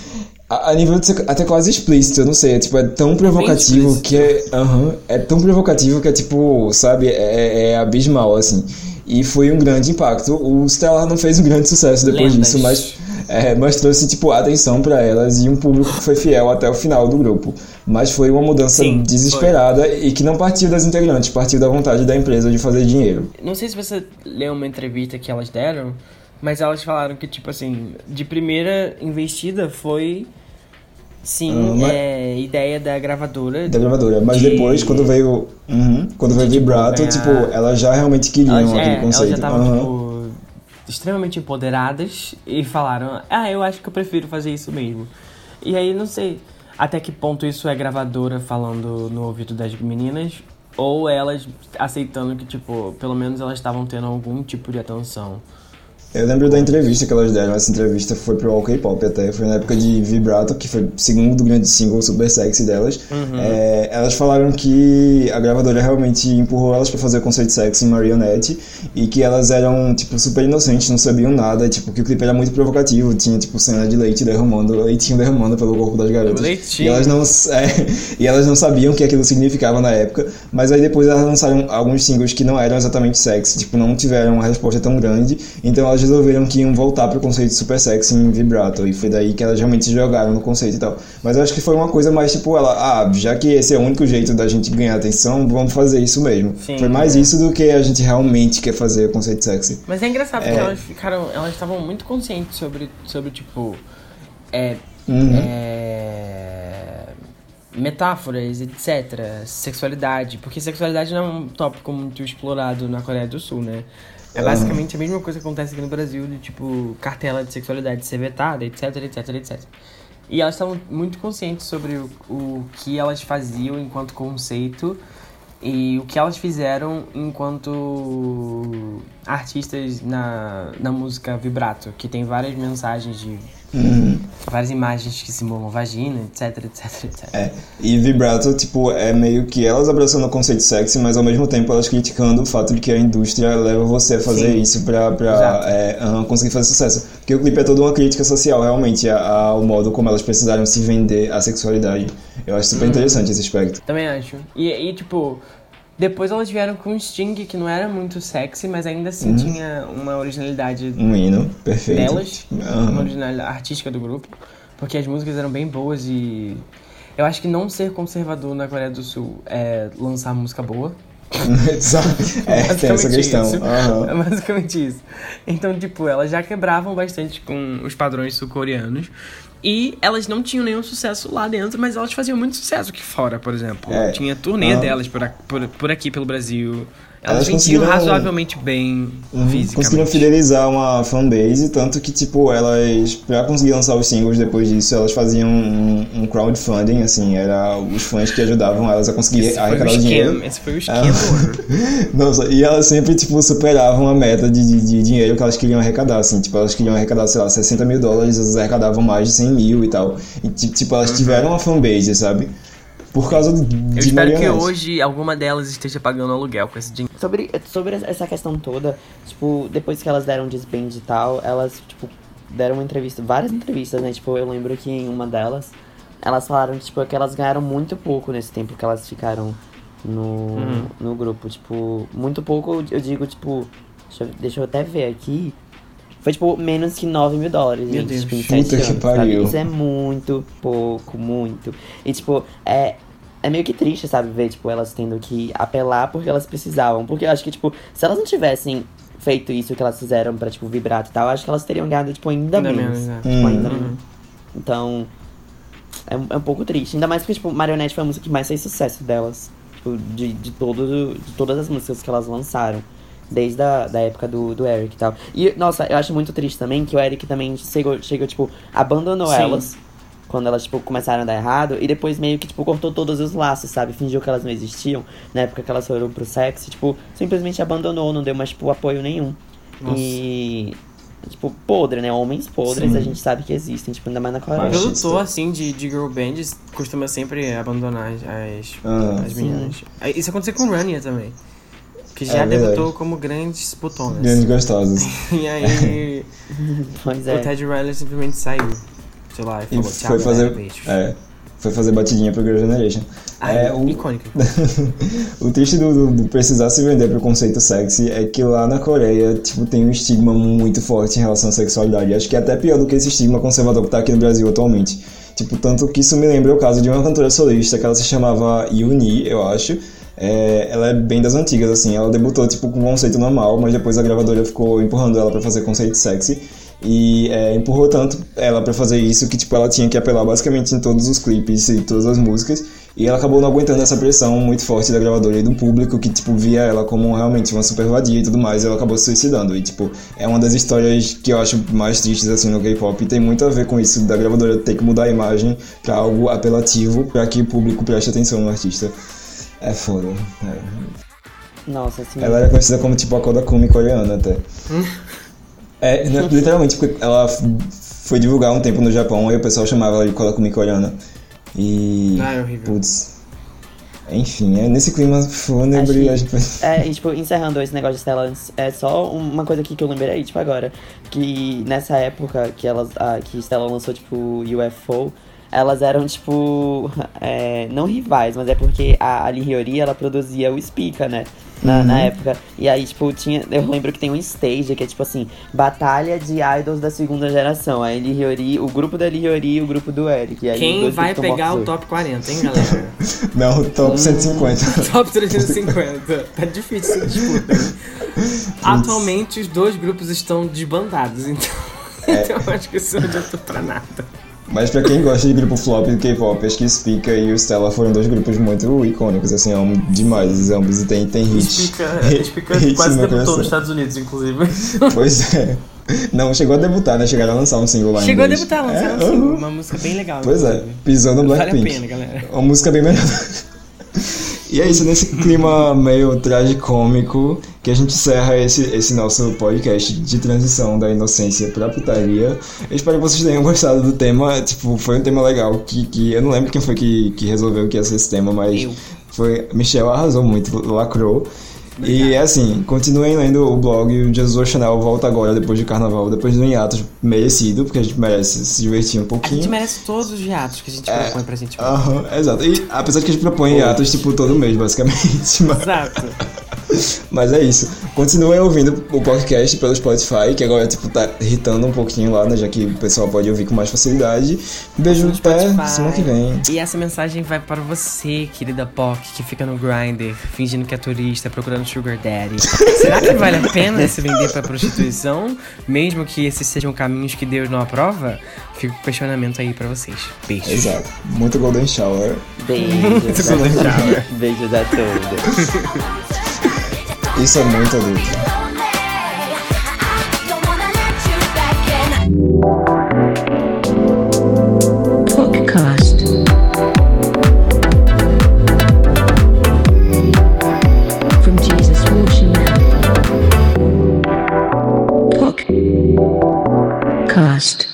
A a nível de ser até quase explícito, eu não sei, é, tipo, é tão provocativo que é, aham, é tão provocativo que é tipo, sabe, é, é abismal, assim. E foi um grande impacto. O Stellar não fez um grande sucesso depois Lendas. disso, mas, é, mas trouxe, tipo, atenção pra elas e um público que foi fiel até o final do grupo. Mas foi uma mudança Sim, desesperada e que não partiu das integrantes, partiu da vontade da empresa de fazer dinheiro. Não sei se você leu uma entrevista que elas deram, mas elas falaram que, tipo assim, de primeira investida foi. Sim, Ah, mas- é ideia da gravadora. Da gravadora. Mas de- depois, quando veio. uhum, quando veio de, tipo, Vibrato, ganhar- tipo, elas já realmente queriam aquele é, conceito. já estavam, Aham. tipo, extremamente empoderadas e falaram: Ah, eu acho que eu prefiro fazer isso mesmo. E aí, não sei até que ponto isso é gravadora falando no ouvido das meninas ou elas aceitando que, tipo, pelo menos elas estavam tendo algum tipo de atenção. Eu lembro da entrevista que elas deram. Essa entrevista foi pro All K-Pop até. Foi na época de Vibrato, que foi o segundo grande single super sexy delas. É, elas falaram que a gravadora realmente empurrou elas pra fazer o conceito sexy em Marionette. E que elas eram, tipo, super inocentes, não sabiam nada. Tipo, que o clipe era muito provocativo. Tinha, tipo, cena de leite derramando, leitinho derramando pelo corpo das garotas. Leitinho. E elas não, *laughs* é, e elas não sabiam o que aquilo significava na época. Mas aí depois elas lançaram alguns singles que não eram exatamente sexy. Tipo, não tiveram uma resposta tão grande. Então elas elas resolveram que iam voltar pro conceito super sexy em vibrato. E foi daí que elas realmente se jogaram no conceito e tal. Mas eu acho que foi uma coisa mais tipo, ela, ah, já que esse é o único jeito da gente ganhar atenção, vamos fazer isso mesmo. Sim. foi mais isso do que a gente realmente quer fazer o conceito sexy. Mas é engraçado porque É. elas ficaram. Elas estavam muito conscientes sobre, sobre tipo. É, Uhum. é, metáforas, etc. Sexualidade. Porque sexualidade não é um tópico muito explorado na Coreia do Sul, né? É Aham. basicamente a mesma coisa que acontece aqui no Brasil, de tipo, cartela de sexualidade ser vetada, etc, etc, etc. E elas estavam muito conscientes sobre o, o que elas faziam enquanto conceito e o que elas fizeram enquanto artistas na, na música vibrato, que tem várias mensagens de Uhum. Várias imagens que simulam vagina, etc, etc, etc. É, e vibrato, tipo, é meio que elas abraçando o conceito sexy, mas ao mesmo tempo elas criticando o fato de que a indústria leva você a fazer Sim. isso pra, pra é, conseguir fazer sucesso. Porque o clipe é toda uma crítica social, realmente, ao modo como elas precisaram se vender a sexualidade. Eu acho super interessante esse aspecto. Também acho. E, e, tipo, depois elas vieram com um Sting que não era muito sexy, mas ainda assim tinha uma originalidade Um hino, perfeito. delas, Aham. uma originalidade artística do grupo, porque as músicas eram bem boas e eu acho que não ser conservador na Coreia do Sul é lançar música boa. *laughs* Exato. é, tem essa questão. isso. Aham. É basicamente isso. Então, tipo, elas já quebravam bastante com os padrões sul-coreanos. E elas não tinham nenhum sucesso lá dentro, mas elas faziam muito sucesso aqui fora, por exemplo. É. Tinha turnê Ah. delas por, por, por aqui pelo Brasil. Elas, Elas vendiam razoavelmente bem Uhum. Conseguiram fidelizar uma fanbase, tanto que, tipo, elas, pra conseguir lançar os singles depois disso, elas faziam um, um crowdfunding, assim, era os fãs que ajudavam elas a conseguir Esse arrecadar o dinheiro. esse foi o esquema Ah. *laughs* Nossa, e elas sempre, tipo, superavam a meta de, de, de dinheiro que elas queriam arrecadar, assim. Tipo, elas queriam arrecadar, sei lá, 60 mil dólares, elas arrecadavam mais de 100 mil e tal. E, ti- tipo, elas tiveram uma fanbase, sabe? Por causa de. Eu espero que hoje alguma delas esteja pagando aluguel com esse dinheiro. Sobre, sobre essa questão toda, tipo, depois que elas deram disband e tal, elas, tipo, deram uma entrevista, várias entrevistas, né? Tipo, eu lembro que em uma delas, elas falaram, tipo, que elas ganharam muito pouco nesse tempo que elas ficaram no, Uhum. no grupo. Tipo, muito pouco, eu digo, tipo, deixa eu, deixa eu até ver aqui. Foi, tipo, menos que 9 mil dólares, Meu gente, Deus. tipo, em Puta que anos, pariu. Isso é muito pouco, muito. E, tipo, é, é meio que triste, sabe, ver, tipo, elas tendo que apelar porque elas precisavam. Porque eu acho que, tipo, se elas não tivessem feito isso que elas fizeram pra, tipo, vibrato e tal, eu acho que elas teriam ganhado, tipo, ainda, Ainda menos. menos, né? Tipo, ainda Uhum. menos. Então, é, um- é um pouco triste. Ainda mais porque, tipo, Marionette foi a música que mais fez sucesso delas. Tipo, de, de, todo, de todas as músicas que elas lançaram. Desde a da época do, do Eric e tal. E, nossa, eu acho muito triste também que o Eric também chegou, chegou tipo, abandonou Sim. elas. Quando elas, tipo, começaram a dar errado. E depois meio que, tipo, cortou todos os laços, sabe? Fingiu que elas não existiam. Na época que elas foram pro sexo. Tipo, simplesmente abandonou. Não deu mais, tipo, apoio nenhum. Nossa. E... Tipo, podre, né? Homens podres Sim. a gente sabe que existem. Tipo, ainda mais na Coreia. Produtor, assim, de, de girl bands costuma sempre abandonar as, as, Ah, as meninas. Isso aconteceu com Rania também. Que já É verdade. debutou como grandes putonas. Grandes gostosas. *laughs* E aí *laughs* Pois o é. Ted Riley simplesmente saiu. Sei lá, e E falou, foi tchau, fazer, galera, beijos. é, foi fazer batidinha pro Girl Generation. Ai, é, o, icônico. *laughs* o triste do, do- do precisar se vender pro conceito sexy é que lá na Coreia, tipo, tem um estigma muito forte em relação à sexualidade. Acho que é até pior do que esse estigma conservador que tá aqui no Brasil atualmente. Tipo, tanto que isso me lembra o caso de uma cantora solista que ela se chamava Yuni, eu acho. É, ela é bem das antigas, assim. Ela debutou, tipo, com um conceito normal, mas depois a gravadora ficou empurrando ela pra fazer conceito sexy. E é, empurrou tanto ela pra fazer isso que, tipo, ela tinha que apelar basicamente em todos os clipes e todas as músicas. E ela acabou não aguentando essa pressão muito forte da gravadora e do público que, tipo, via ela como realmente uma super vadia e tudo mais. E ela acabou se suicidando. E, tipo, é uma das histórias que eu acho mais tristes, assim, no K-pop. E tem muito a ver com isso da gravadora ter que mudar a imagem pra algo apelativo pra que o público preste atenção no artista. É foda. É. Nossa, assim. Ela era conhecida como tipo a Kodakumi coreana até. é, né, literalmente, porque ela foi divulgar um tempo no Japão e o pessoal chamava ela de Kodakumi coreana. E. Ah, é horrível. Putz. Enfim, é nesse clima fúnebre a gente. É, e, tipo, encerrando esse negócio de Stella, é só uma coisa aqui que eu lembrei, tipo, agora. Que nessa época que elas. Ah, que Stella lançou, tipo, UFO, elas eram, tipo. *laughs* é, não rivais, mas é porque a Ali Hiyori, ela produzia o Spica, né? na, na época. E aí, tipo, tinha. Eu lembro que tem um stage que é tipo assim, batalha de idols da segunda geração. Aí Lee Hyori, o grupo da Lee Hyori e o grupo do Eric. E aí Quem dois vai pegar o top 40, hein, galera? *laughs* Não, top 150. *laughs* top 350. Tá difícil essa disputa. hein? Atualmente, os dois grupos estão desbandados, então. então eu acho que isso não adiantou pra nada. Mas pra quem gosta de grupo flop do K-pop, acho que Spica e o Stella foram dois grupos muito icônicos, assim, amo demais ambos. E tem, tem hits. *laughs* Hits quase no debutou coração. nos Estados Unidos, inclusive. *laughs* Pois é. Não, chegou a debutar, né? Chegaram a lançar um single lá Chegou a inglês. debutar, lançaram É, um single, uhum. uma música bem legal. Pois é, inclusive. pisou no Vale a Blackpink. pena, galera. Uma música bem melhor. E é isso, nesse clima meio tragicômico que a gente encerra esse, esse nosso podcast de transição da inocência pra putaria. Eu espero que vocês tenham gostado do tema. Tipo, foi um tema legal que, que eu não lembro quem foi que, que resolveu que ia ser esse tema, mas Eu. foi. Michel arrasou muito, lacrou. E é assim, continuem lendo o blog. O Jesus Chanel volta agora, depois de carnaval, depois do hiatus merecido, porque a gente merece se divertir um A pouquinho. gente merece todos os hiatos que a gente propõe pra gente. Aham, exato. E apesar de que a gente propõe hiatos, tipo, todo mês, basicamente. *laughs* Mas, Exato. *laughs* mas é isso. Continuem ouvindo o podcast pelo Spotify, que agora, tipo, tá irritando um pouquinho lá, né? Já que o pessoal pode ouvir com mais facilidade. Beijo No pé, semana que vem. E essa mensagem vai para você, querida POC, que fica no Grindr, fingindo que é turista, procurando Sugar Daddy. *laughs* Será que vale a pena se vender pra prostituição? Mesmo que esses sejam caminhos que Deus não aprova? Fica o questionamento aí pra vocês. Beijo. Exato. Muito Golden Shower. Beijos. Golden shower. Beijos a todos. *laughs* Isso é muito adulto. Don't